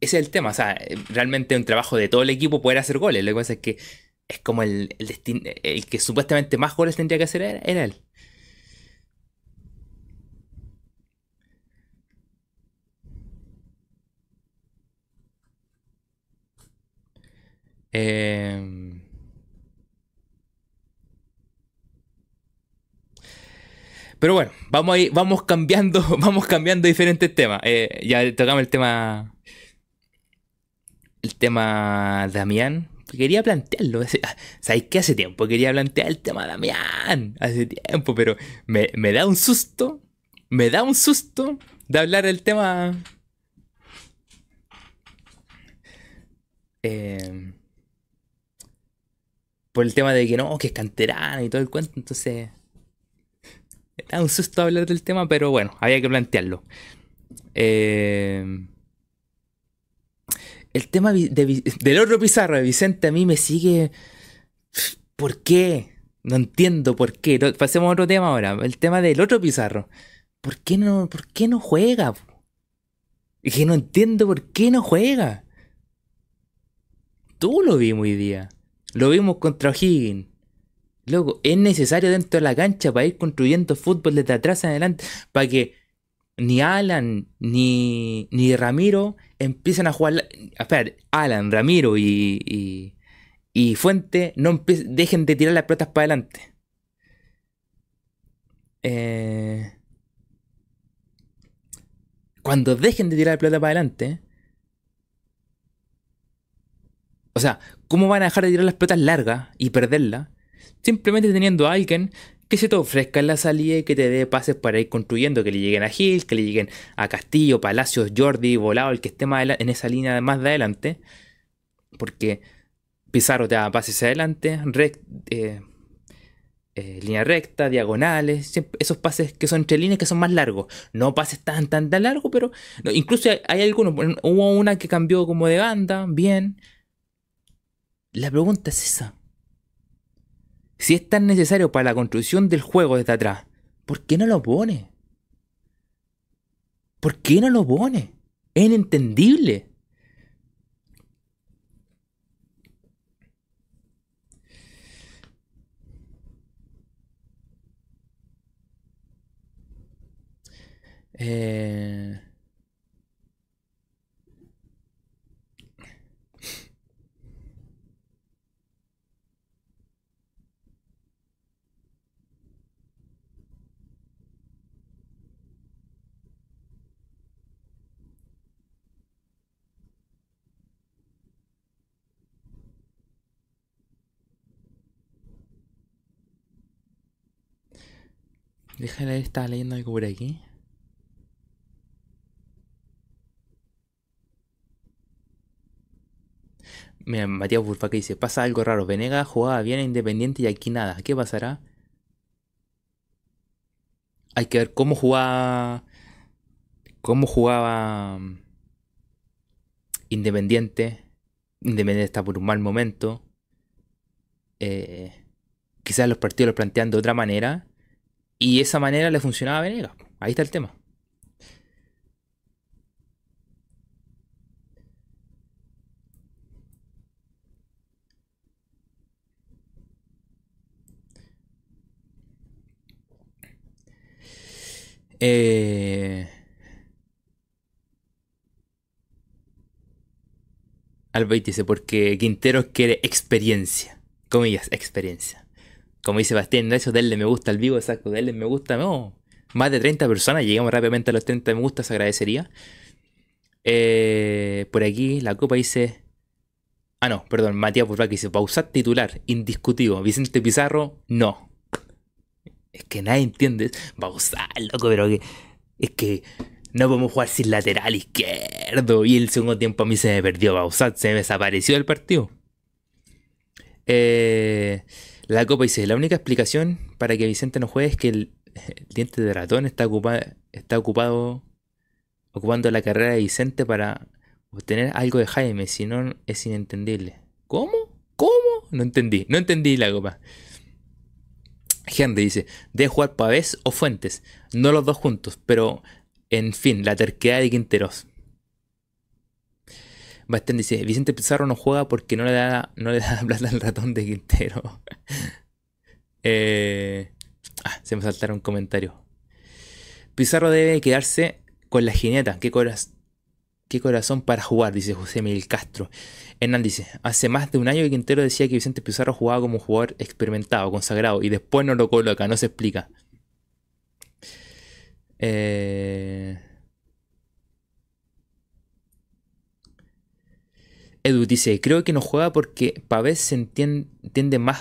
ese es el tema, o sea, realmente es un trabajo de todo el equipo poder hacer goles. Lo que pasa es que es como el, el, el que supuestamente más goles tendría que hacer era, era él. Eh, Pero bueno, vamos a ir- vamos cambiando, vamos cambiando diferentes temas. Eh, ya tocamos el tema. El tema Damián. Quería plantearlo. Hace- ¿Sabéis qué? Hace tiempo quería plantear el tema Damián. Hace tiempo, pero me, me da un susto. Me da un susto de hablar del tema. eh, por el tema de que no, que es canterano y todo el cuento. Entonces. Da un susto hablar del tema, pero bueno, había que plantearlo. Eh, el tema vi- de Vi- del otro Pizarro de Vicente a mí me sigue. ¿Por qué? No entiendo por qué. Pasemos a otro tema ahora. El tema del otro Pizarro. ¿Por qué no, por qué no juega? Es que no entiendo por qué no juega. Tú lo vimos hoy día. Lo vimos contra O'Higgins. Loco, es necesario dentro de la cancha para ir construyendo fútbol desde atrás en adelante. Para que ni Alan ni, ni Ramiro empiecen a jugar. Espera, Alan, Ramiro y, y, y Fuente no dejen de tirar las pelotas para adelante. Eh, cuando dejen de tirar la pelota para adelante. O sea, ¿cómo van a dejar de tirar las pelotas largas y perderlas? Simplemente teniendo a alguien que se te ofrezca en la salida y que te dé pases para ir construyendo, que le lleguen a Gil, que le lleguen a Castillo, Palacios, Jordi, Volado, el que esté más en esa línea más de adelante. Porque Pizarro te da pases adelante, eh, eh, línea recta, diagonales, esos pases que son entre líneas que son más largos. No pases tan, tan, tan largos, pero incluso hay, algunos. Hubo una que cambió como de banda, bien. La pregunta es esa. Si es tan necesario para la construcción del juego desde atrás, ¿por qué no lo pone? ¿Por qué no lo pone? Es inentendible. Eh... Déjala ver, estaba leyendo algo por aquí. Mira, Matías Burfaca dice, pasa algo raro. Venegas jugaba bien a Independiente y aquí nada. ¿Qué pasará? Hay que ver cómo jugaba... Cómo jugaba... Independiente. Independiente está por un mal momento. Eh, quizás los partidos lo plantean de otra manera. Y esa manera le funcionaba a Venegas. Ahí está el tema. Eh... dice, porque Quinteros quiere experiencia. Comillas, experiencia. Como dice Bastián eso denle me gusta al vivo, exacto, denle me gusta, no. Más de 30 personas, llegamos rápidamente a los 30 me gusta, se agradecería. Eh, por aquí la copa dice... Ah, no, perdón, Matías Burbac dice, pausar titular, indiscutido. Vicente Pizarro, no. Es que nadie entiende. Pausar, loco, pero que... Es que no podemos jugar sin lateral izquierdo. Y el segundo tiempo a mí se me perdió Bausat, se me desapareció el partido. Eh, la Copa dice, la única explicación para que Vicente no juegue es que el, diente de ratón está, está ocupado ocupando la carrera de Vicente para obtener algo de Jaime, si no es inentendible. ¿Cómo? ¿Cómo? No entendí, no entendí la copa. Henry dice, ¿debe jugar Pavés o Fuentes? No los dos juntos, pero en fin, la terquedad de Quinteros. Bastén dice, Vicente Pizarro no juega porque no le da, no le da plata al ratón de Quintero. Eh, ah, se me saltaron un comentario. Pizarro debe quedarse con la jineta. ¿Qué, qué corazón para jugar, dice José Miguel Castro. Hernán dice, hace más de un año que Quintero decía que Vicente Pizarro jugaba como jugador experimentado, consagrado, y después no lo coloca, no se explica. Eh... Edu dice, creo que no juega porque Pavés se entiende, más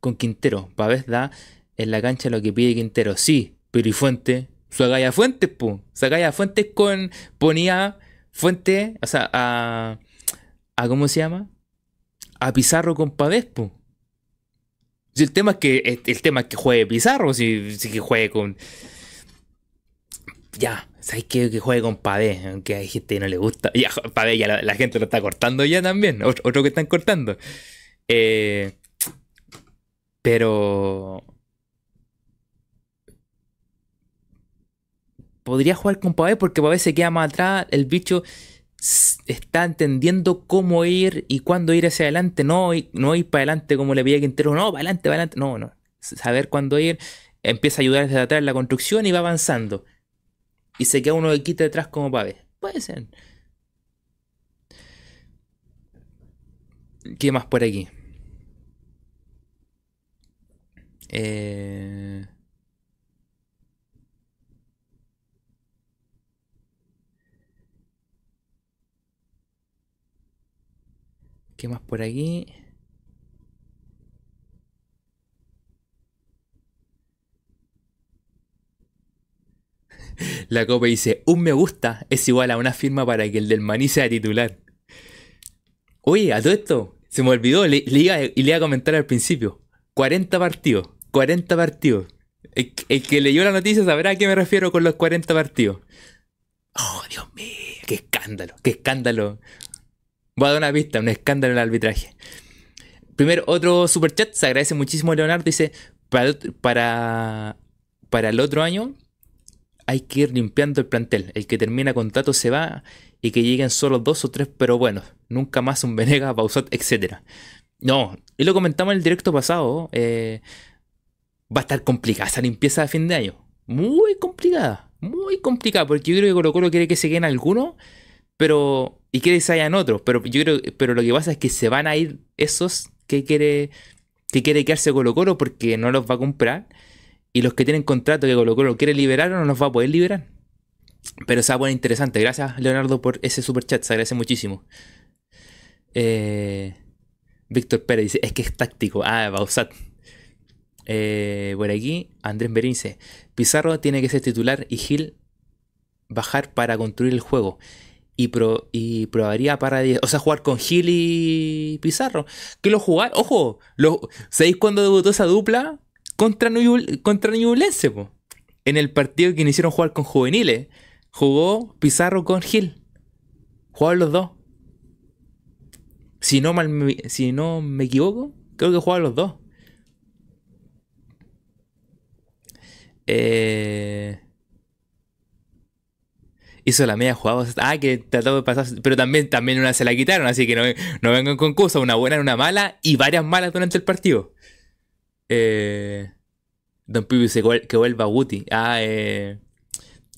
con Quintero. Pavés da en la cancha lo que pide Quintero. Sí, pero ¿y Fuente? Sagaya Fuentes, pu. Sagaya Fuentes con... ponía Fuente, o sea, a... a ¿Cómo se llama? A Pizarro con Pavés, pu. Si el tema es que el tema es que juegue Pizarro, si, si que juegue con ya, ¿sabes? Que juegue con Pade, aunque hay gente que no le gusta. Ya, Pade ya la, gente lo está cortando ya también, otro, que están cortando. Eh, pero... Podría jugar con Pave porque Pave se queda más atrás, el bicho está entendiendo cómo ir y cuándo ir hacia adelante, no, no ir para adelante como le pedía Quintero, no, para adelante, para adelante, no, no. Saber cuándo ir, empieza a ayudar desde atrás en la construcción y va avanzando y se queda uno de quita detrás como ver. Puede ser. ¿Qué más por aquí? Eh... ¿Qué más por aquí? La copa dice, un me gusta es igual a una firma para que el del maní sea titular. Oye, a todo esto, se me olvidó, le, le iba a comentar al principio. 40 partidos, 40 partidos. El, que leyó la noticia sabrá a qué me refiero con los 40 partidos. Oh, Dios mío, qué escándalo, qué escándalo. Voy a dar una pista, un escándalo en el arbitraje. Primero, otro superchat, se agradece muchísimo Leonardo, dice, para, para, para el otro año hay que ir limpiando el plantel. El que termina contrato se va y que lleguen solo dos o tres, pero bueno, nunca más un Venega, Bausat, etc. No, y lo comentamos en el directo pasado, eh, va a estar complicada esa limpieza de fin de año. Muy complicada, muy complicada, porque yo creo que Colo Colo quiere que se queden algunos, pero y quiere que se hayan otros, pero yo creo, pero lo que pasa es que se van a ir esos que quiere que quiere quedarse Colo Colo porque no los va a comprar y los que tienen contrato que Colo Colo quiere liberar o no nos va a poder liberar. Pero se va a poner interesante. Gracias, Leonardo, por ese super chat. Se agradece muchísimo. Eh, Víctor Pérez dice: Es que es táctico. Ah, Bausat. Eh, por aquí, Andrés Berín dice: Pizarro tiene que ser titular y Gil bajar para construir el juego. Y, pro, y probaría para. O sea, jugar con Gil y Pizarro. Que lo jugar. Ojo, ¿sabéis cuándo debutó esa dupla? Contra, contra Ñublense, en el partido que iniciaron jugar con juveniles. Jugó Pizarro con Gil. Jugaron los dos. Si no, mal me, si no me equivoco, creo que jugaban los dos. Eh, hizo la media jugada. Ah, que trató de pasar. Pero también, también una se la quitaron, así que no, no vengan con cosas. Una buena, una mala y varias malas durante el partido. Eh, Don Pipi dice que vuelva Guti. Ah, eh,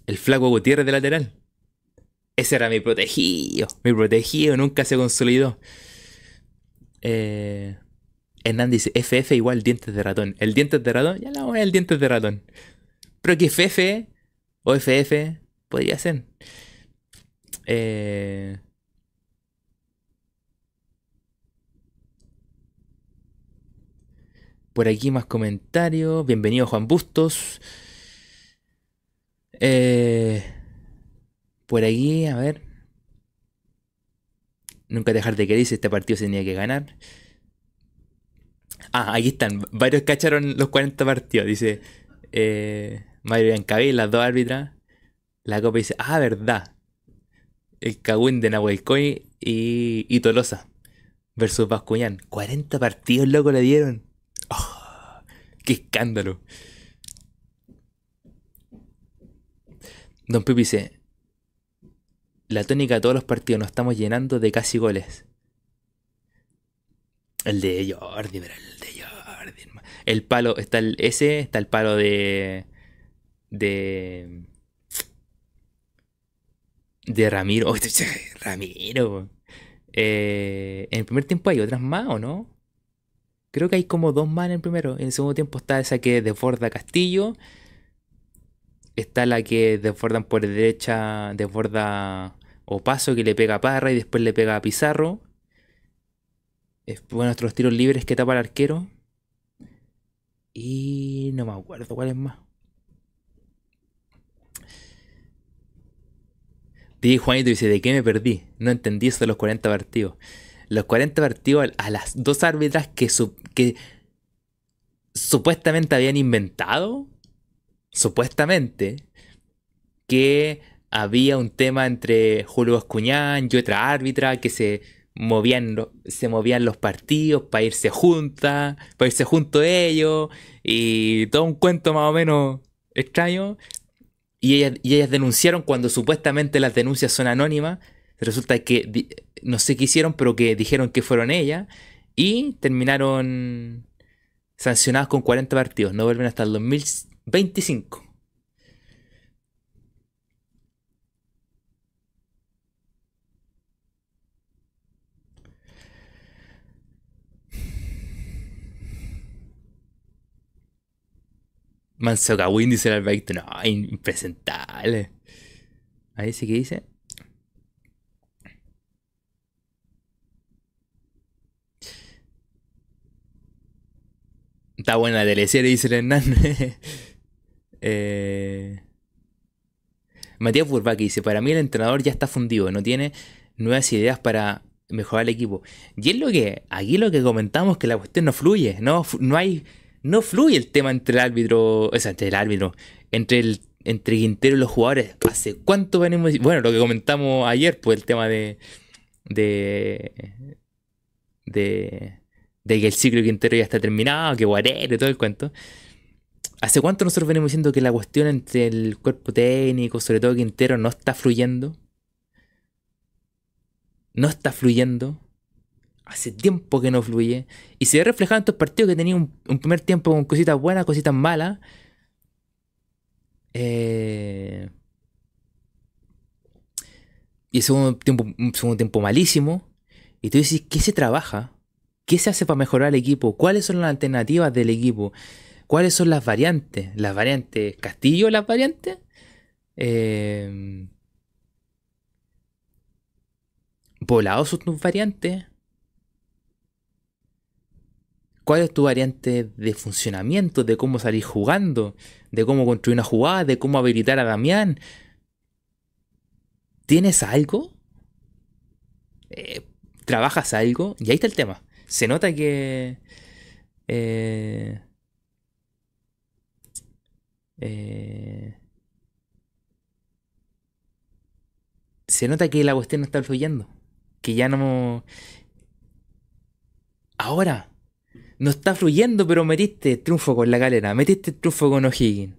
el flaco Gutiérrez de lateral. Ese era mi protegido. Mi protegido nunca se consolidó. Eh, Hernández dice FF igual dientes de ratón. El dientes de ratón, ya la voy el dientes de ratón. Pero que FF o FF podría ser. Eh, por aquí más comentarios. Bienvenido Juan Bustos. Eh, por aquí, a ver. Nunca dejar de que dice este partido se tenía que ganar. Ah, aquí están. Varios cacharon los 40 partidos. Dice eh, Mario Biancaví, las dos árbitras. La copa dice, ah, verdad. El Cagüín de Nahuelcoy y, y Tolosa versus Bascuñán. 40 partidos, loco, le dieron. ¡Qué escándalo! Don Pipi dice, la tónica de todos los partidos nos estamos llenando de casi goles. El de Jordi, el de Jordi. El palo, está el ese, está el palo de. de. de Ramiro. Ramiro. Eh, en el primer tiempo hay otras más, ¿o no? Creo que hay como dos más en el primero. En el segundo tiempo está esa que desborda Castillo. Está la que desbordan por derecha, desborda Opaso que le pega a Parra y después le pega a Pizarro. Bueno, nuestros tiros libres que tapa el arquero. Y no me acuerdo cuál es más. Dije Juanito dice, ¿de qué me perdí? No entendí eso de los 40 partidos. Los 40 partidos a las dos árbitras que, supuestamente habían inventado, supuestamente, que había un tema entre Julio Bascuñán y otra árbitra que se movían, se movían los partidos para irse juntas, para irse junto a ellos, y todo un cuento más o menos extraño. Y ellas, y ellas denunciaron cuando supuestamente las denuncias son anónimas. Resulta que no sé qué hicieron, pero que dijeron que fueron ellas. Y terminaron sancionadas con 40 partidos. No vuelven hasta el 2025. Manso Kawin dice el Albaito. No, impresentable. Ahí sí que dice. Está buena la teleserie, dice el Hernán. eh... Matías Burbaki dice, para mí el entrenador ya está fundido, no tiene nuevas ideas para mejorar el equipo. Y es lo que, aquí lo que comentamos, que la cuestión no fluye, no, no hay no fluye el tema entre el árbitro, o sea, entre el árbitro, entre el entre Quintero y los jugadores. ¿Hace cuánto venimos? Bueno, lo que comentamos ayer, pues el tema de de de, de que el ciclo Quintero ya está terminado, que y todo el cuento. ¿Hace cuánto nosotros venimos diciendo que la cuestión entre el cuerpo técnico, sobre todo Quintero, no está fluyendo? No está fluyendo hace tiempo que no fluye. Y se ve reflejado en estos partidos que tenía un, primer tiempo con cositas buenas, cositas malas. Eh, y segundo tiempo, un segundo tiempo malísimo. Y tú dices, ¿qué se trabaja? ¿Qué se hace para mejorar el equipo? ¿Cuáles son las alternativas del equipo? ¿Cuáles son las variantes? ¿Las variantes Castillo, las variantes? Eh, Volados son tus variantes. cuál es tu variante de funcionamiento, de cómo salir jugando, de cómo construir una jugada, de cómo habilitar a Damián. ¿Tienes algo? Eh, ¿Trabajas algo? Y ahí está el tema. Se nota que... Eh, eh, se nota que la cuestión no está fluyendo. Que ya no... Ahora, no está fluyendo, pero metiste triunfo con la galera, metiste triunfo con O'Higgins.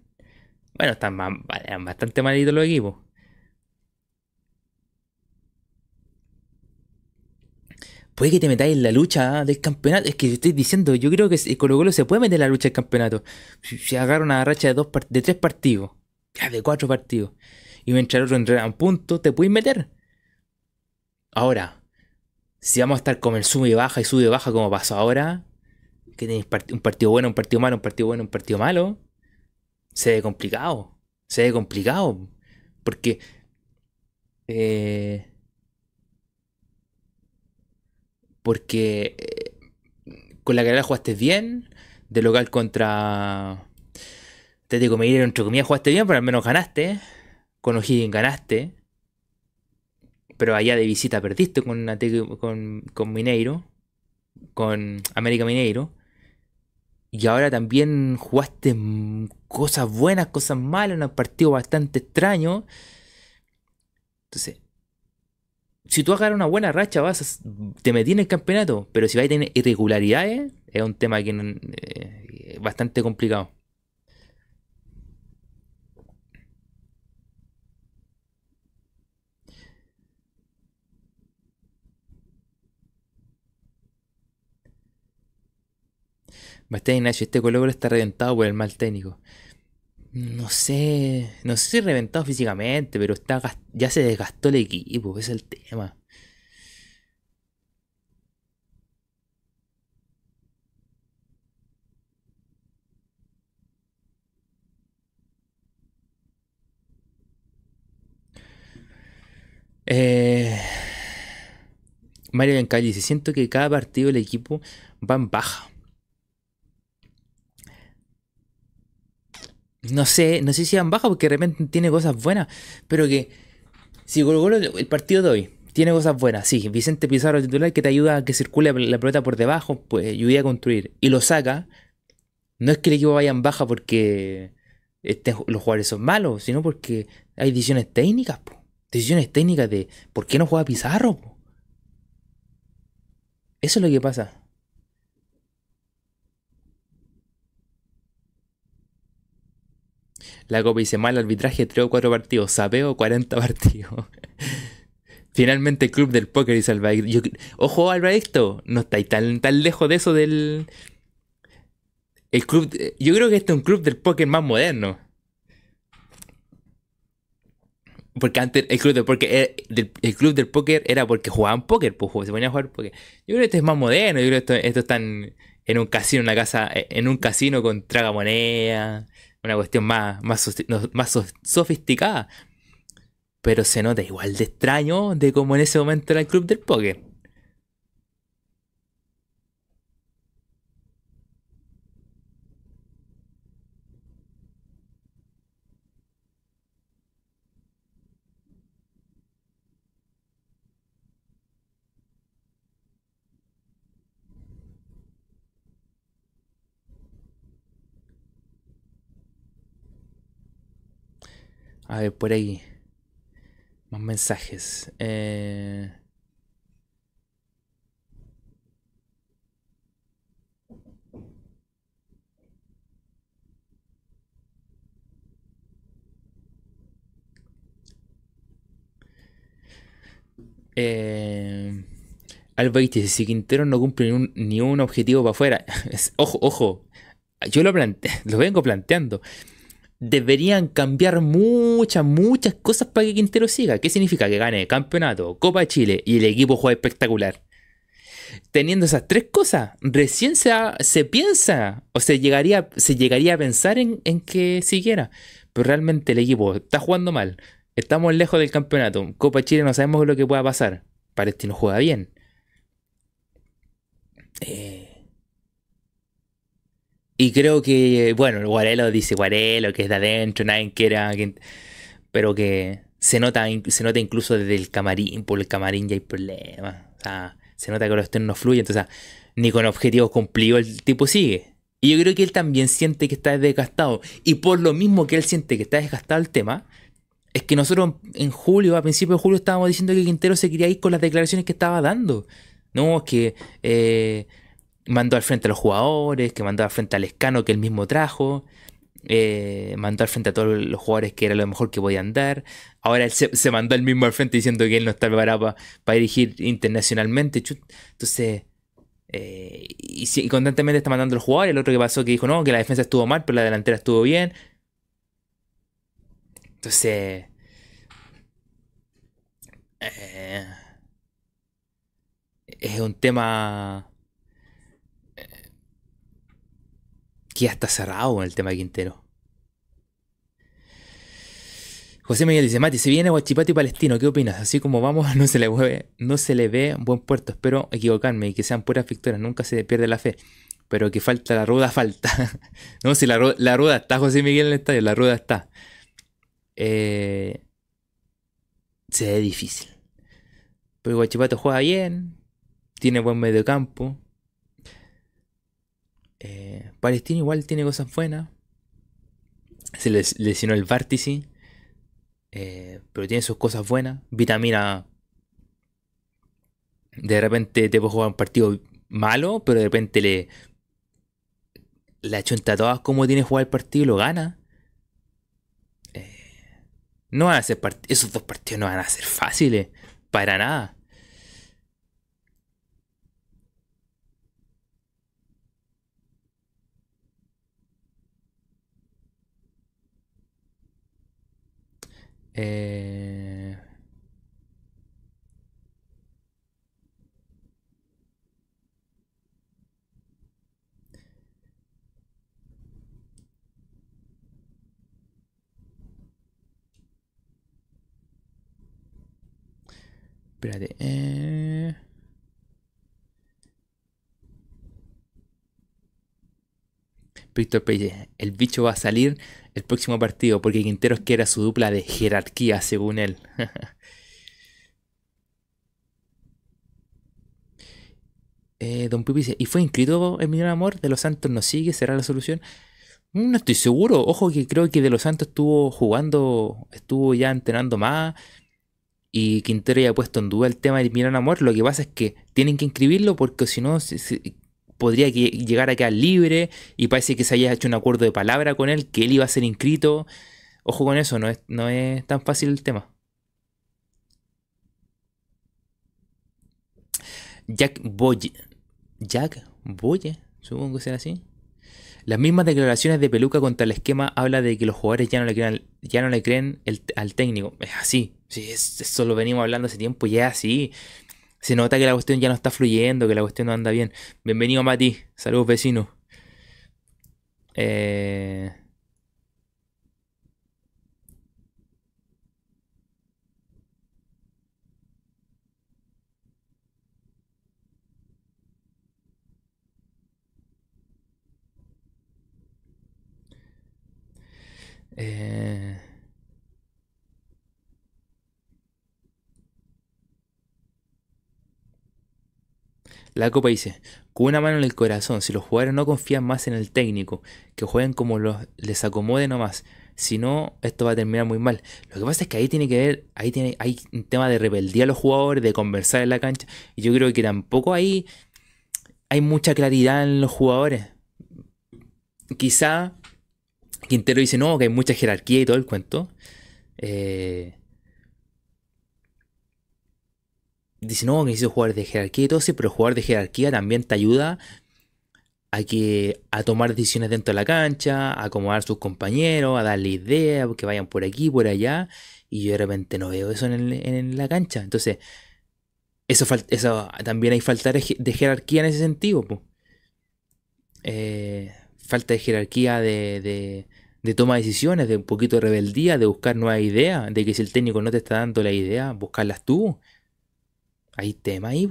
Bueno, están bastante malitos los equipos. Puede que te metáis en la lucha del campeonato. Es que estoy diciendo, yo creo que Colo Colo se puede meter en la lucha del campeonato. Si, agarra una racha de, dos de tres partidos, ya de cuatro partidos, y mientras el otro entrega un punto, te puedes meter. Ahora, si vamos a estar con el sube y baja y sube y baja como pasó ahora, que tenéis un partido bueno, un partido malo, un partido bueno, un partido malo, se ve complicado. Se ve complicado. Porque. Eh, porque eh, con la carrera jugaste bien. De local contra. Te digo, me entre comillas jugaste bien, pero al menos ganaste. Con O'Higgins ganaste. Pero allá de visita perdiste con, con, con Mineiro. Con América Mineiro. Y ahora también jugaste cosas buenas, cosas malas, un partido bastante extraño. Entonces, si tú agarras una buena racha, vas te metí en el campeonato. Pero si vas a tener irregularidades, es un tema que eh, es bastante complicado. Bastante Ignacio, este Colo está reventado por el mal técnico. No sé, no sé si reventado físicamente, pero está ya se desgastó el equipo, ese es el tema. Eh, Mario Bencalle dice, siento que cada partido el equipo va en baja. No sé, no sé si van baja porque de repente tiene cosas buenas, pero que si el partido de hoy tiene cosas buenas, sí, Vicente Pizarro titular que te ayuda a que circule la pelota por debajo, pues ayuda a construir y lo saca, no es que el equipo vaya en baja porque los jugadores son malos, sino porque hay decisiones técnicas, decisiones técnicas de por qué no juega Pizarro. Eso es lo que pasa. La Copa dice mal arbitraje 3 o 4 partidos, sapeo 40 partidos. Finalmente el club del póker dice Alvarito. Ojo Alvarito, no estáis tan, tan lejos de eso del... El club, yo creo que este es un club del póker más moderno. Porque antes el club del póker, eh, el club del póker era porque jugaban póker, pues se ponían a jugar póker. Yo creo que este es más moderno, yo creo que esto, esto están en un casino, en una casa, en un casino con tragamoneda una cuestión más, más, sofisticada. Pero se nota igual de extraño de como en ese momento era el club del póker. A ver, por ahí. Más mensajes. Eh... Eh, Alba dice, si Quintero no cumple ni un, objetivo para afuera, ojo, ojo, yo lo, plante, lo vengo planteando deberían cambiar muchas, muchas cosas para que Quintero siga. ¿Qué significa? Que gane campeonato, Copa de Chile y el equipo juega espectacular. Teniendo esas tres cosas, recién se, se piensa o se llegaría, se llegaría a pensar en, en que siguiera. Pero realmente el equipo está jugando mal. Estamos lejos del campeonato. Copa Chile no sabemos lo que pueda pasar. Parece no juega bien. Eh, y creo que, bueno, Guarelo dice Guarelo, que es de adentro, nadie quiera. pero que se nota, se nota incluso desde el camarín, por el camarín ya hay problemas. O sea, se nota que los externos no fluyen, entonces ni con objetivos cumplidos el tipo sigue. Y yo creo que él también siente que está desgastado. Y por lo mismo que él siente que está desgastado el tema, es que nosotros en julio, a principios de julio, estábamos diciendo que Quintero se quería ir con las declaraciones que estaba dando. No, es que eh, mandó al frente a los jugadores, que mandó al frente al escano que él mismo trajo, eh, mandó al frente a todos los jugadores que era lo mejor que podían dar. Ahora él se, mandó al mismo al frente diciendo que él no está preparado para dirigir internacionalmente. Entonces, eh, y, constantemente está mandando a los jugadores. El otro que pasó que dijo, no, que la defensa estuvo mal, pero la delantera estuvo bien. Entonces... Eh, es un tema que ya está cerrado el tema Quintero. José Miguel dice, Mati, se viene Guachipati Palestino, ¿qué opinas? Así como vamos, no se le ve, no se le ve buen puerto. Espero equivocarme y que sean puras victorias, nunca se pierde la fe. Pero que falta la ruda, falta. no, si la, ruda está, José Miguel en el estadio, la ruda está. Eh, se ve difícil. Pero Guachipato juega bien, tiene buen medio campo. Eh, Palestino igual tiene cosas buenas. Se les lesionó el vártice. Eh, pero tiene sus cosas buenas. Vitamina. De repente te puede jugar un partido malo, pero de repente le. La chunta todas como tiene jugar el partido y lo gana. Eh, no van a ser Esos dos partidos no van a ser fáciles. Para nada. Eh... Espérate. Eh... Víctor Pelle, el bicho va a salir el próximo partido porque Quinteros quiere su dupla de jerarquía, según él. Eh, don Pipi dice, ¿y fue inscrito el Millón Amor? ¿De los Santos no sigue? ¿Será la solución? Mm, no estoy seguro. Ojo que creo que De los Santos estuvo jugando, estuvo ya entrenando más. Y Quintero ya ha puesto en duda el tema del Millón Amor. Lo que pasa es que tienen que inscribirlo porque si no, podría llegar a quedar libre y parece que se haya hecho un acuerdo de palabra con él, que él iba a ser inscrito. Ojo con eso, no es, no es tan fácil el tema. Jack Boye. Jack Boye, supongo que será así. Las mismas declaraciones de Peluca contra el esquema habla de que los jugadores ya no le creen, ya no le creen al técnico. Es así. Sí, eso lo venimos hablando hace tiempo, ya así se nota que la cuestión ya no está fluyendo, que la cuestión no anda bien. Bienvenido Mati, saludos vecinos. Eh... Eh... La Copa dice, con una mano en el corazón, si los jugadores no confían más en el técnico, que jueguen como los, les acomode nomás, si no, esto va a terminar muy mal. Lo que pasa es que ahí tiene que ver, ahí tiene, hay un tema de rebeldía a los jugadores, de conversar en la cancha, y yo creo que tampoco ahí hay mucha claridad en los jugadores. Quizá Quintero dice, no, que hay mucha jerarquía y todo el cuento. Eh, dice, no, necesito jugar de jerarquía y todo eso, pero jugar de jerarquía también te ayuda a, que, a tomar decisiones dentro de la cancha, a acomodar a sus compañeros, a darle ideas, que vayan por aquí, por allá, y yo de repente no veo eso en, la cancha. Entonces, eso, eso también hay falta de, jerarquía en ese sentido. Eh, falta de jerarquía de, de, toma de decisiones, de un poquito de rebeldía, de buscar nuevas ideas, de que si el técnico no te está dando la idea, buscarlas tú. Hay tema ahí,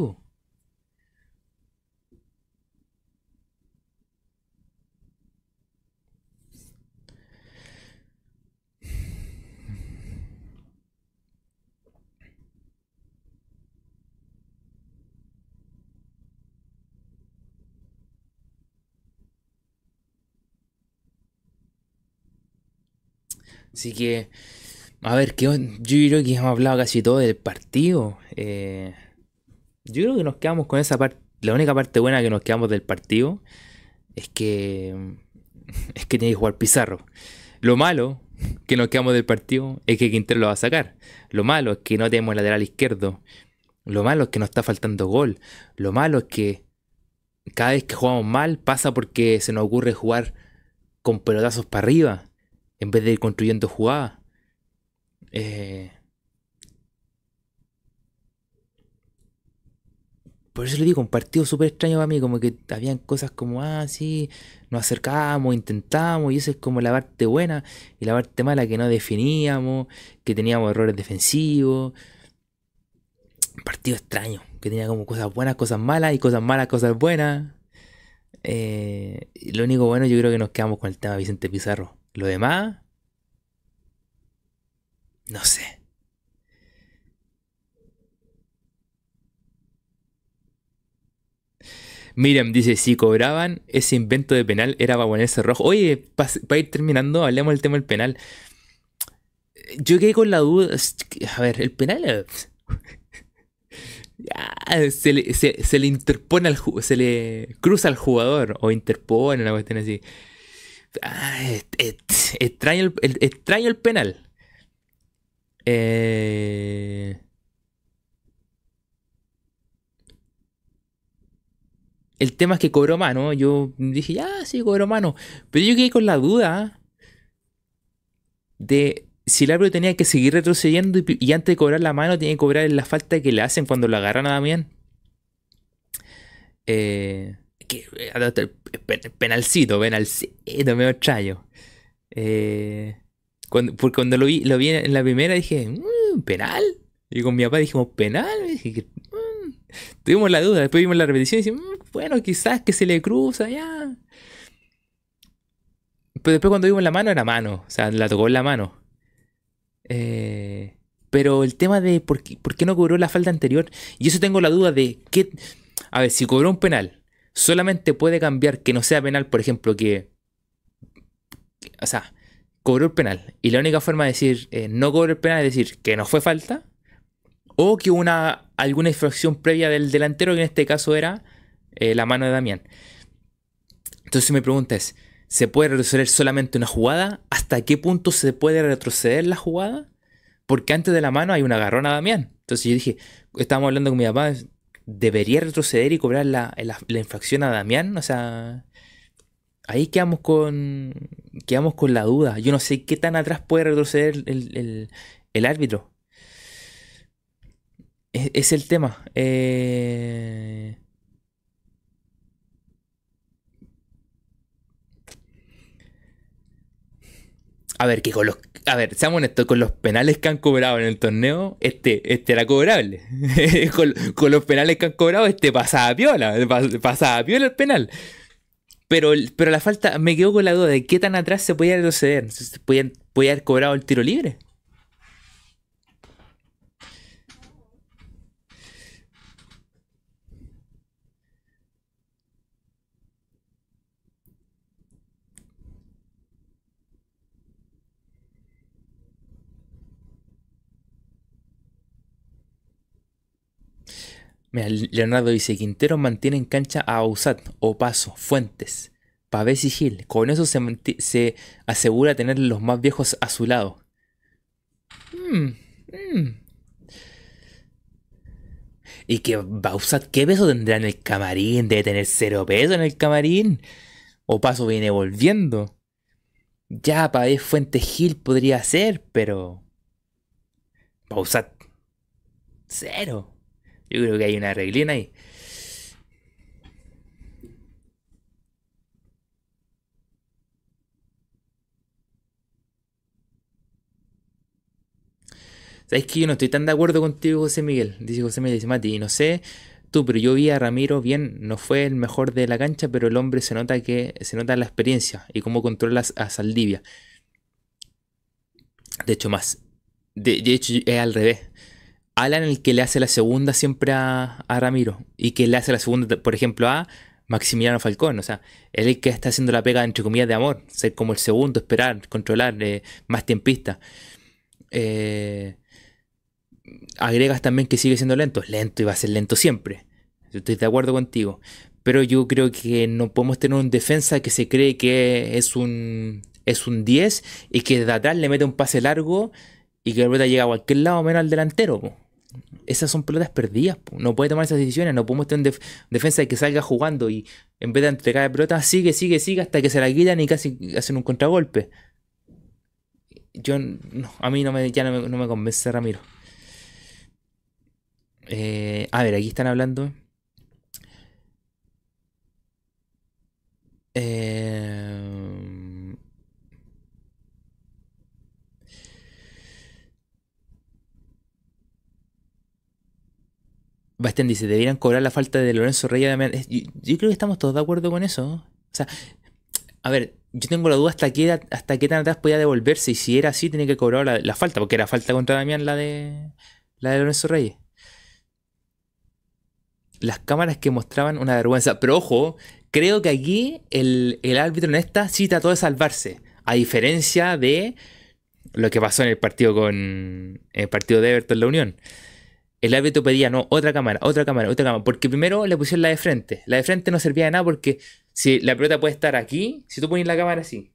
Así que, a ver, ¿qué, yo creo que hemos hablado casi todo del partido. Eh, yo creo que nos quedamos con esa parte la única parte buena que nos quedamos del partido es que es que tiene que jugar Pizarro. Lo malo que nos quedamos del partido es que Quintero lo va a sacar. Lo malo es que no tenemos lateral izquierdo. Lo malo es que nos está faltando gol. Lo malo es que cada vez que jugamos mal pasa porque se nos ocurre jugar con pelotazos para arriba en vez de ir construyendo jugadas. Eh, por eso le digo, un partido súper extraño para mí, como que habían cosas como, ah, sí, nos acercábamos, intentamos, y eso es como la parte buena, y la parte mala que no definíamos, que teníamos errores defensivos. Un partido extraño, que tenía como cosas buenas, cosas malas, y cosas malas, cosas buenas. Eh, lo único bueno yo creo que nos quedamos con el tema Vicente Pizarro. Lo demás, no sé. Miriam dice, si cobraban ese invento de penal era para ponerse rojo. Oye, para ir terminando, hablemos del tema del penal. Yo quedé con la duda. A ver, el penal... se, le, se, al se le cruza al jugador o interpone una cuestión así. Ah, extraño, el, extraño el penal. Eh, el tema es que cobró mano. Yo dije, ya, sí, cobró mano. Pero yo quedé con la duda de si el árbitro tenía que seguir retrocediendo y, antes de cobrar la mano tenía que cobrar la falta que le hacen cuando lo agarran a Damián. Eh, que, eh, penalcito, penalcito, medio extraño. Eh, cuando, porque cuando lo vi, lo vi en la primera dije, mm, ¿penal? Y con mi papá dijimos, ¿penal? dije, mm". Tuvimos la duda, después vimos la repetición y dijimos, mm, bueno, quizás que se le cruza, ya. Pero después cuando vimos la mano era mano, o sea, la tocó en la mano. Eh, pero el tema de por qué, por qué no cobró la falta anterior, y eso tengo la duda de qué... A ver, si cobró un penal, solamente puede cambiar que no sea penal, por ejemplo, que... O sea, cobró el penal. Y la única forma de decir eh, no cobró el penal es decir que no fue falta. O que una, alguna infracción previa del delantero, que en este caso era eh, la mano de Damián. Entonces mi pregunta es, ¿se puede retroceder solamente una jugada? ¿Hasta qué punto se puede retroceder la jugada? Porque antes de la mano hay una agarrón a Damián. Entonces yo dije, estábamos hablando con mi papá, ¿debería retroceder y cobrar la, la infracción a Damián? O sea, ahí quedamos con, quedamos con la duda. Yo no sé qué tan atrás puede retroceder el, árbitro. Es, el tema. Eh, a ver, que con los. A ver, seamos honestos, con los penales que han cobrado en el torneo, este, este era cobrable. con, los penales que han cobrado, este pasaba piola. Pasaba piola el penal. Pero, pero la falta, me quedo con la duda de qué tan atrás se podía retroceder. ¿Podía, podía haber cobrado el tiro libre? Mira, Leonardo dice, Quintero mantiene en cancha a Ausat, Opaso, Fuentes, Pavés y Gil. Con eso se, asegura tener los más viejos a su lado. Mm, mm. Y que Bausat, ¿qué peso tendrá en el camarín? Debe tener cero peso en el camarín. Opaso viene volviendo. Ya, Pavés Fuentes Gil podría ser, pero... Bausat, cero. Yo creo que hay una reglina ahí. ¿Sabes que yo no estoy tan de acuerdo contigo, José Miguel? Dice José Miguel, dice Mati, no sé tú, pero yo vi a Ramiro bien, no fue el mejor de la cancha, pero el hombre se nota que se nota la experiencia y cómo controla a Saldivia. De hecho, más. De hecho, es al revés. Alan el que le hace la segunda siempre a, Ramiro y que le hace la segunda, por ejemplo, a Maximiliano Falcón. O sea, él es el que está haciendo la pega, entre comillas, de amor. Ser como el segundo, esperar, controlar, eh, más tiempista. Eh, agregas también que sigue siendo lento. Lento y va a ser lento siempre. Estoy de acuerdo contigo. Pero yo creo que no podemos tener un defensa que se cree que es un, es un 10 y que de atrás le mete un pase largo y que la pelota llega a cualquier lado menos al delantero. Esas son pelotas perdidas. No puede tomar esas decisiones. No podemos un def- defensa que salga jugando y en vez de entregar la pelota, sigue, sigue, sigue hasta que se la quitan y casi hacen un contragolpe. Yo, no, a mí no me, ya no me, no me convence Ramiro. Eh, a ver, aquí están hablando. Eh, Bastián dice, deberían cobrar la falta de Lorenzo Reyes. Yo, yo creo que estamos todos de acuerdo con eso. O sea, a ver, yo tengo la duda hasta qué, hasta qué tan atrás podía devolverse y si era así tenía que cobrar la, la falta, porque era falta contra Damián la de la de Lorenzo Reyes. Las cámaras que mostraban una vergüenza. Pero ojo, creo que aquí el, el árbitro en esta sí trató de salvarse. A diferencia de lo que pasó en el partido con en el partido de Everton La Unión. El árbitro pedía, no, otra cámara, otra cámara, otra cámara. Porque primero le pusieron la de frente. La de frente no servía de nada porque si la pelota puede estar aquí, si tú pones la cámara así.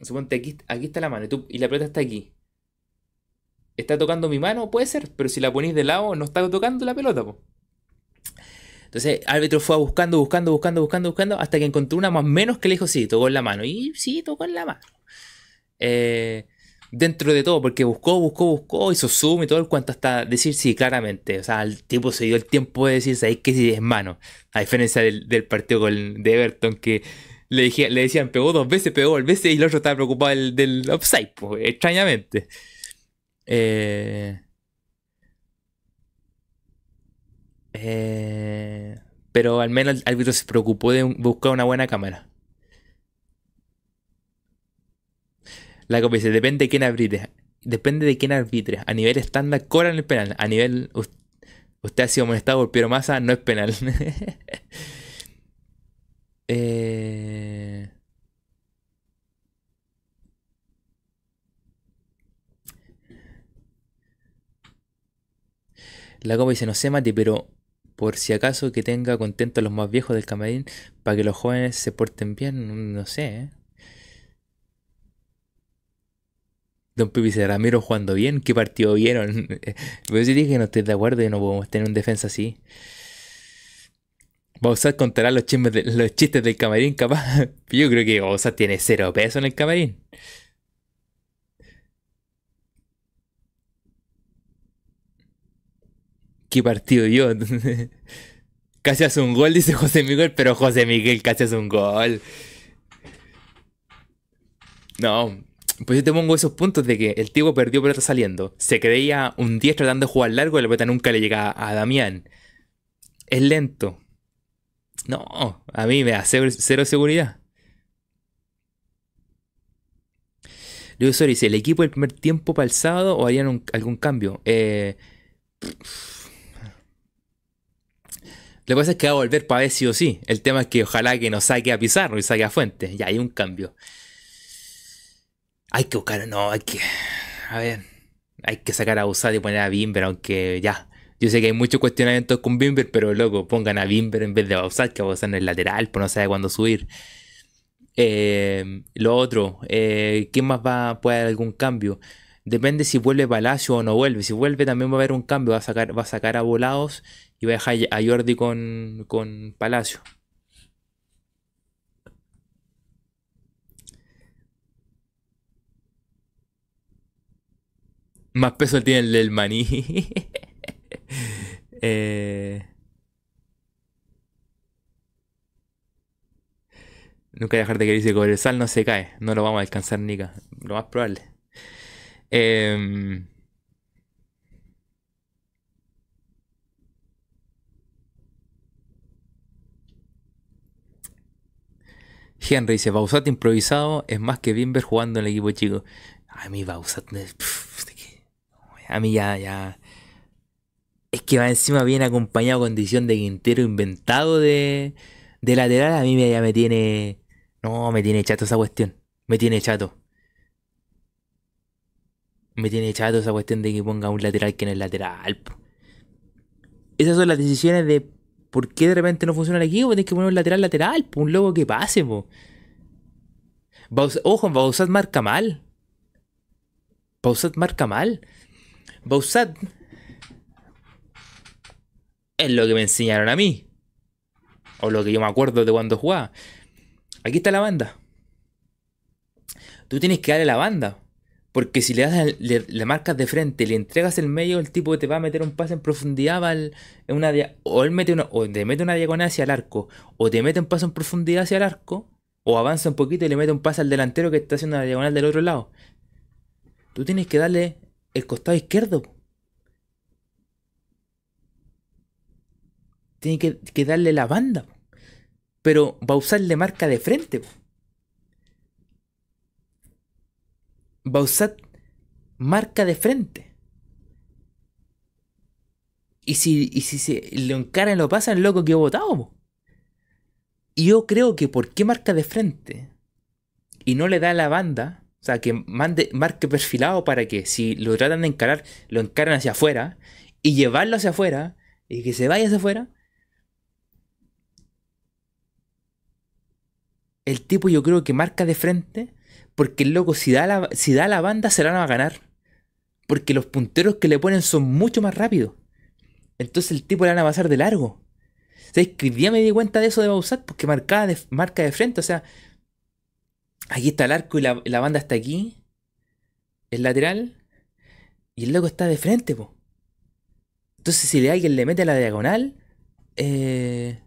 Suponte aquí, aquí está la mano y, la pelota está aquí. ¿Está tocando mi mano? Puede ser, pero si la ponís de lado, no está tocando la pelota, po. Entonces, árbitro fue buscando, buscando, buscando, buscando, buscando, hasta que encontró una más menos que le dijo, sí, tocó en la mano. Y sí, tocó en la mano. Eh, dentro de todo, porque buscó, buscó, buscó, hizo zoom y todo el cuanto hasta decir sí, claramente. O sea, el tipo se dio el tiempo de decir, ¿sabéis que sí es mano? A diferencia del, partido con, de Everton, que le, dije- le decían, pegó dos veces, pegó dos veces, y el otro estaba preocupado del, del offside, pues, extrañamente. Eh, eh, pero al menos el árbitro se preocupó de buscar una buena cámara. La copa dice, depende de quién arbitre. Depende de quién arbitre. A nivel estándar cobran el penal. A nivel us- usted ha sido molestado por Piero Massa, no es penal. Eh, La copa dice, no sé, Mati, pero por si acaso que tenga contento a los más viejos del camarín para que los jóvenes se porten bien, no sé, ¿eh? Don Pipi Ramiro jugando bien, ¿qué partido vieron? Pues yo dije que no estoy de acuerdo y no podemos tener un defensa así. Bausat contará los de- los chistes del camarín, capaz. Yo creo que Bausat tiene cero peso en el camarín. ¿Qué partido yo? Casi hace un gol, dice José Miguel, pero José Miguel casi hace un gol. No, pues yo te pongo esos puntos de que el tipo perdió pelota saliendo. Se creía un 10 tratando de jugar largo y la pelota nunca le llega a Damián. Es lento. No, a mí me da cero, seguridad. Luego Sori dice, ¿el equipo del primer tiempo para el sábado o harían algún cambio? Eh, lo que pasa es que va a volver para ver sí o sí. El tema es que ojalá que nos saque a Pizarro y saque a Fuentes. Ya hay un cambio. Hay que buscar, no, hay que. A ver. Hay que sacar a Usad y poner a Bimber, aunque ya. Yo sé que hay muchos cuestionamientos con Bimber, pero loco, pongan a Bimber en vez de Bausat, que Bausat en el lateral, pues no sabe cuándo subir. Eh, lo otro, eh, ¿quién más va puede haber algún cambio? Depende si vuelve Palacio o no vuelve. Si vuelve también va a haber un cambio. Va a sacar, va a sacar a Volados y va a dejar a Jordi con, con Palacio. Más peso tiene el del maní. Eh, nunca dejar de que dice sal no se cae. No lo vamos a alcanzar, Nica. Lo más probable. Em, Henry dice, Bausat improvisado es más que Bimber jugando en el equipo chico. A mí Bausat... me- pf, de que- A mí ya, ya... Es que va encima bien acompañado con condición de Quintero inventado de, de lateral. A mí ya me tiene... No, me tiene chato esa cuestión. Me tiene chato. Me tiene chato esa cuestión de que ponga un lateral que no es lateral. Esas son las decisiones de ¿Por qué de repente no funciona el equipo? Tienes que poner un lateral lateral, un logo que pase, po. Baus- Ojo, Bausat marca mal. Bausat marca mal. Bausat es lo que me enseñaron a mí. O lo que yo me acuerdo de cuando jugaba. Aquí está la banda. Tú tienes que darle la banda. Porque si le das le, le marcas de frente, le entregas el medio, el tipo te va a meter un pase en profundidad, al- en una o él mete o te mete una diagonal hacia el arco, o te mete un pase en profundidad hacia el arco, o avanza un poquito y le mete un pase al delantero que está haciendo la diagonal del otro lado. Tú tienes que darle el costado izquierdo. po. Tienes que, darle la banda. Pero va a usarle marca de frente. Bausat marca de frente. Y si, y si se lo encaran y lo pasan, loco que votado. po. Y yo creo que por qué marca de frente y no le da la banda, o sea, que mande, marque perfilado para que si lo tratan de encarar, lo encaran hacia afuera y llevarlo hacia afuera y que se vaya hacia afuera. El tipo yo creo que marca de frente porque el loco si da la, si da la banda se la van a ganar. Porque los punteros que le ponen son mucho más rápidos. Entonces el tipo le van a pasar de largo. ¿Sabes que hoy día me di cuenta de eso de Bausat? Porque marca de frente. O sea, aquí está el arco y la, la banda está aquí. El lateral. Y el loco está de frente, po. Entonces si le alguien le mete a la diagonal. Eh,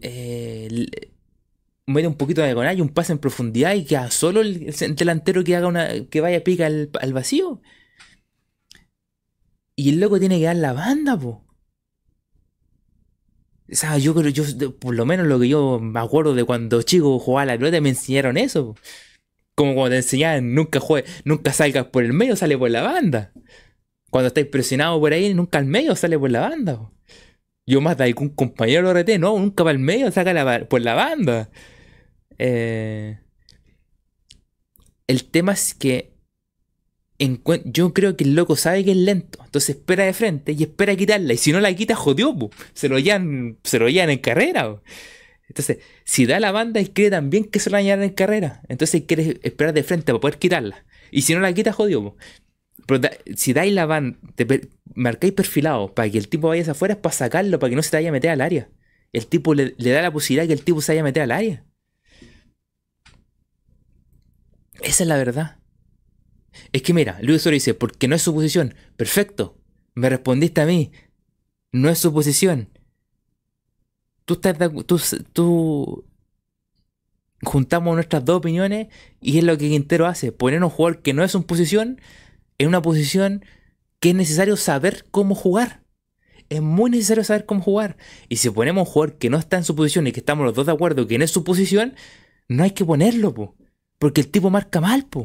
eh, mete un poquito de diagonal y un pase en profundidad y queda solo el, el delantero que haga una. que vaya pica al, al vacío. Y el loco tiene que dar la banda, po. O yo creo, yo, por lo menos lo que yo me acuerdo de cuando chico jugaba a la pelota, me enseñaron eso. Como cuando te enseñaban, nunca juegue, nunca salgas por el medio, sale por la banda. Cuando estáis presionados por ahí, nunca al medio sale por la banda. Yo más de algún compañero lo reté, no, nunca para el medio, saca la- por la banda. Eh, el tema es que yo creo que el loco sabe que es lento, entonces espera de frente y espera quitarla. Y si no la quita, jodió, se lo llevan, se lo llevan en carrera. Entonces, si da la banda, él cree también que se lo van a llevar en carrera. Entonces quiere esperar de frente para poder quitarla. Y si no la quita, jodió. po. Pero si dais la banda, te marcáis perfilado para que el tipo vaya hacia afuera, es para sacarlo, para que no se vaya a meter al área. El tipo le, le da la posibilidad que el tipo se vaya a meter al área. Esa es la verdad. Es que mira, Luis Osorio dice, porque no es su posición. Perfecto. Me respondiste a mí. No es su posición. Tú estás de tú, tú juntamos nuestras dos opiniones y es lo que Quintero hace. Poner a un jugador que no es su posición en una posición que es necesario saber cómo jugar. Es muy necesario saber cómo jugar. Y si ponemos a un jugador que no está en su posición y que estamos los dos de acuerdo que no es su posición, no hay que ponerlo, po. Porque el tipo marca mal, po.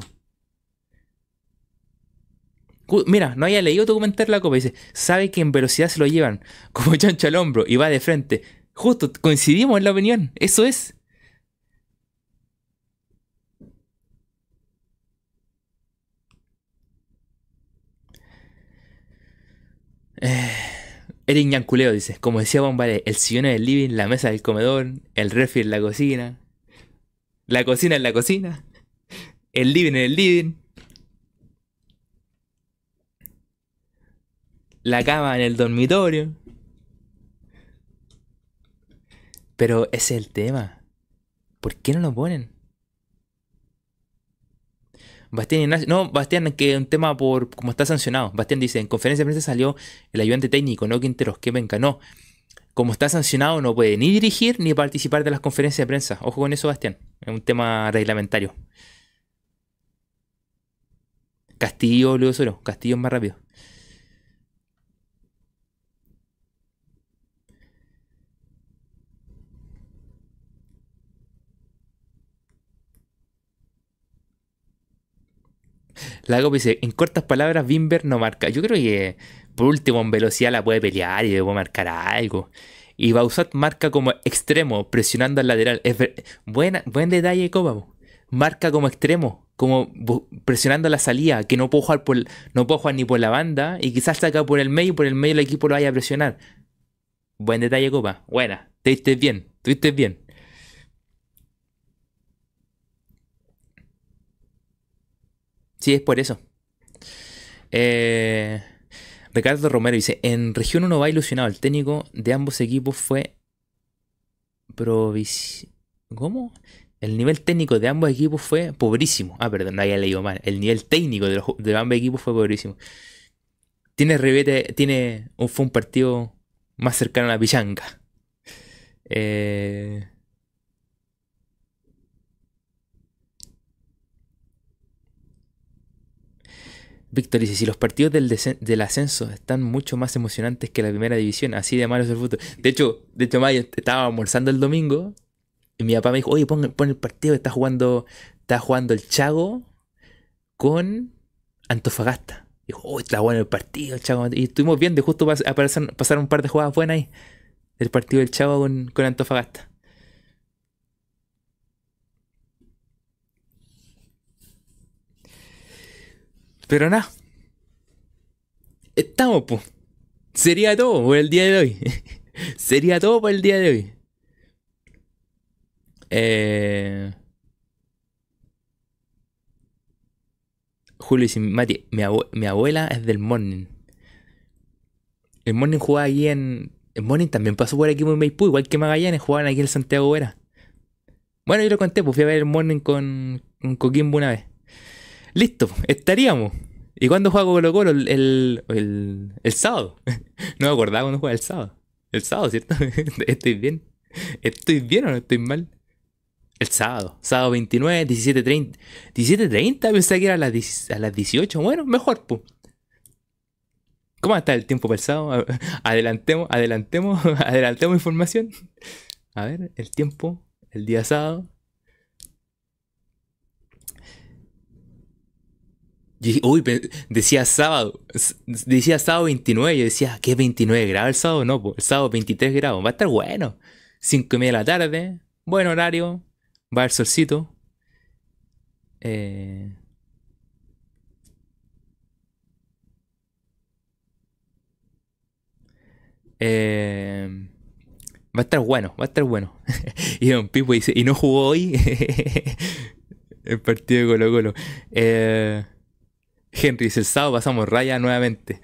Mira, no haya leído tu comentario la copa. Dice, sabe que en velocidad se lo llevan como chancho al hombro y va de frente. Justo, coincidimos en la opinión. Eso es. Eh, Eric Ñanculeo dice, como decía Bombale, el sillón en el living, la mesa del comedor, el refri en la cocina, la cocina en la cocina, el living en el living, la cama en el dormitorio. Pero ese es el tema. ¿Por qué no lo ponen? Bastián Ignacio, no, Bastián, que un tema por como está sancionado. Bastián dice, en conferencia de prensa salió el ayudante técnico, no Quinteros, que venga, no. Como está sancionado, no puede ni dirigir ni participar de las conferencias de prensa. Ojo con eso, Bastián. Es un tema reglamentario. Castillo, Luis Osorio. Castillo es más rápido. La Copa dice, en cortas palabras, Bimber no marca. Yo creo que por último en velocidad la puede pelear y puede marcar algo. Y Bausat marca como extremo, presionando al lateral. Es buen detalle, Copa. Marca como extremo, como presionando la salida, que no puedo jugar por, no jugar ni por la banda y quizás saca por el medio y por el medio el equipo lo vaya a presionar. Buen detalle, Copa. Buena. Te viste bien. Tuviste bien. Sí, es por eso. Eh, Ricardo Romero dice, en región 1 va ilusionado. El técnico de ambos equipos fue provis... ¿Cómo? El nivel técnico de ambos equipos fue pobrísimo. Ah, perdón, no había leído mal. El nivel técnico de, ambos equipos fue pobrísimo. Tiene tiene un, fue un partido más cercano a la pichanga. Eh, Víctor dice, si los partidos del, ascenso están mucho más emocionantes que la primera división, así de malo es el fútbol. De hecho, de hecho, estaba almorzando el domingo y mi papá me dijo, oye, pon, el partido, está jugando, está jugando el Chago con Antofagasta. Dijo, oh, está bueno el partido, el Chago. Y estuvimos viendo, justo pasaron un par de jugadas buenas ahí. El partido del Chago con Antofagasta. Pero nada. Estamos, pues. Sería todo por el día de hoy. Sería todo por el día de hoy. Eh... Julio y Mati, mi, mi, abuela es del Morning. El Morning jugaba aquí en. El Morning también pasó por aquí en Maipú, igual que Magallanes, jugaban aquí en Santiago Vera. Bueno, yo lo conté, pues fui a ver el Morning con, con Coquimbo una vez. Listo, estaríamos. ¿Y cuándo juega Colo Colo? El, el, el, sábado. no me acordaba cuando juega el sábado. El sábado, ¿cierto? ¿Estoy bien? ¿Estoy bien o no estoy mal? El sábado. Sábado 29, 17.30. 17.30 pensé que era a las, a las 18. Bueno, mejor, pues. ¿Cómo está el tiempo para el sábado? Adelantemos, adelantemos, adelantemos información. A ver, el tiempo, el día sábado. Uy, decía sábado, decía sábado 29, yo decía, ¿qué 29 grados el sábado? No, pues el sábado 23 grados, va a estar bueno. 5 y media de la tarde, buen horario, va el solcito. Eh, eh, va a estar bueno, va a estar bueno. y Don Pipo dice, ¿y no jugó hoy? el partido de Colo Colo. Eh, Henry dice, el sábado pasamos raya nuevamente.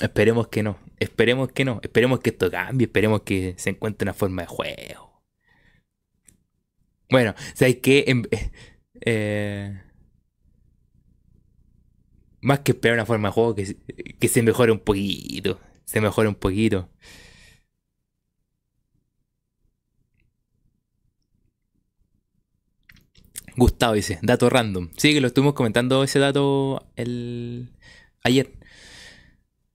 Esperemos que no, esperemos que no, esperemos que esto cambie, esperemos que se encuentre una forma de juego. Bueno, ¿sabes qué? Em, eh, eh, más que esperar una forma de juego, que, que se mejore un poquito, se mejore un poquito. Gustavo dice, dato random. Sí, que lo estuvimos comentando ese dato el... ayer.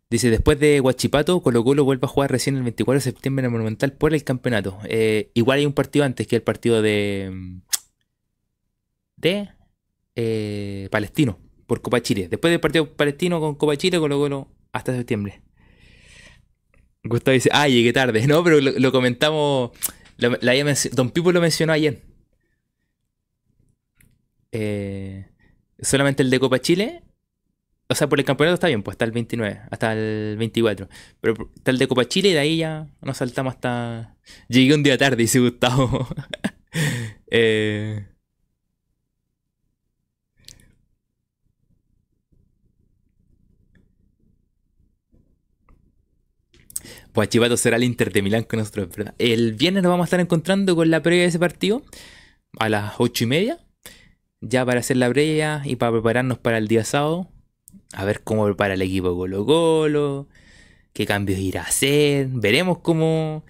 Dice, después de Guachipato, Colo Colo vuelve a jugar recién el 24 de septiembre en el Monumental por el campeonato. Eh, igual hay un partido antes que el partido de... de... Eh, Palestino, por Copa Chile. Después del partido palestino con Copa Chile, Colo Colo hasta septiembre. Gustavo dice, ah, llegué tarde. No, pero lo, comentamos... Don Pipo lo mencionó ayer. Eh, solamente el de Copa Chile. O sea, por el campeonato está bien, pues hasta el 29, hasta el 24. Pero está el de Copa Chile y de ahí ya nos saltamos hasta. Llegué un día tarde, dice Gustavo. eh... Pues Chivato será el Inter de Milán con nosotros, ¿verdad? El viernes nos vamos a estar encontrando con la previa de ese partido a las 8 y media ya para hacer la previa y para prepararnos para el día sábado. A ver cómo prepara el equipo Colo Colo, qué cambios irá a hacer. Veremos cómo,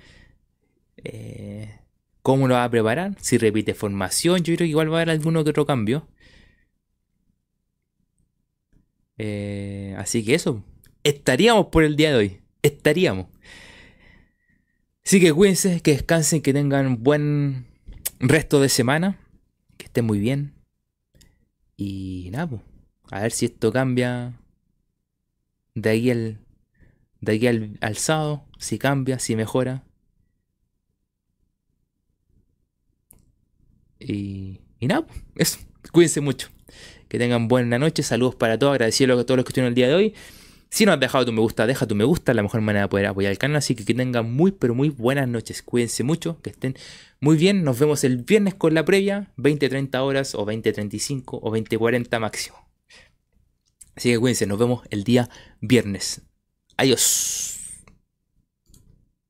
eh, cómo lo va a preparar. Si repite formación, yo creo que igual va a haber alguno que otro cambio. Eh, así que eso, estaríamos por el día de hoy. Estaríamos. Así que cuídense, que descansen, que tengan buen resto de semana. Que estén muy bien. Y nada, pues, a ver si esto cambia de aquí al, de aquí al, sábado, si cambia, si mejora. Y, y nada, eso. Cuídense mucho. Que tengan buena noche. Saludos para todos. Agradecido a todos los que estuvieron el día de hoy. Si no has dejado tu me gusta, deja tu me gusta, la mejor manera de poder apoyar el canal. Así que que tengan muy, pero muy buenas noches. Cuídense mucho, que estén muy bien. Nos vemos el viernes con la previa, 20-30 horas o 20-35 o 20-40 máximo. Así que cuídense, nos vemos el día viernes. Adiós.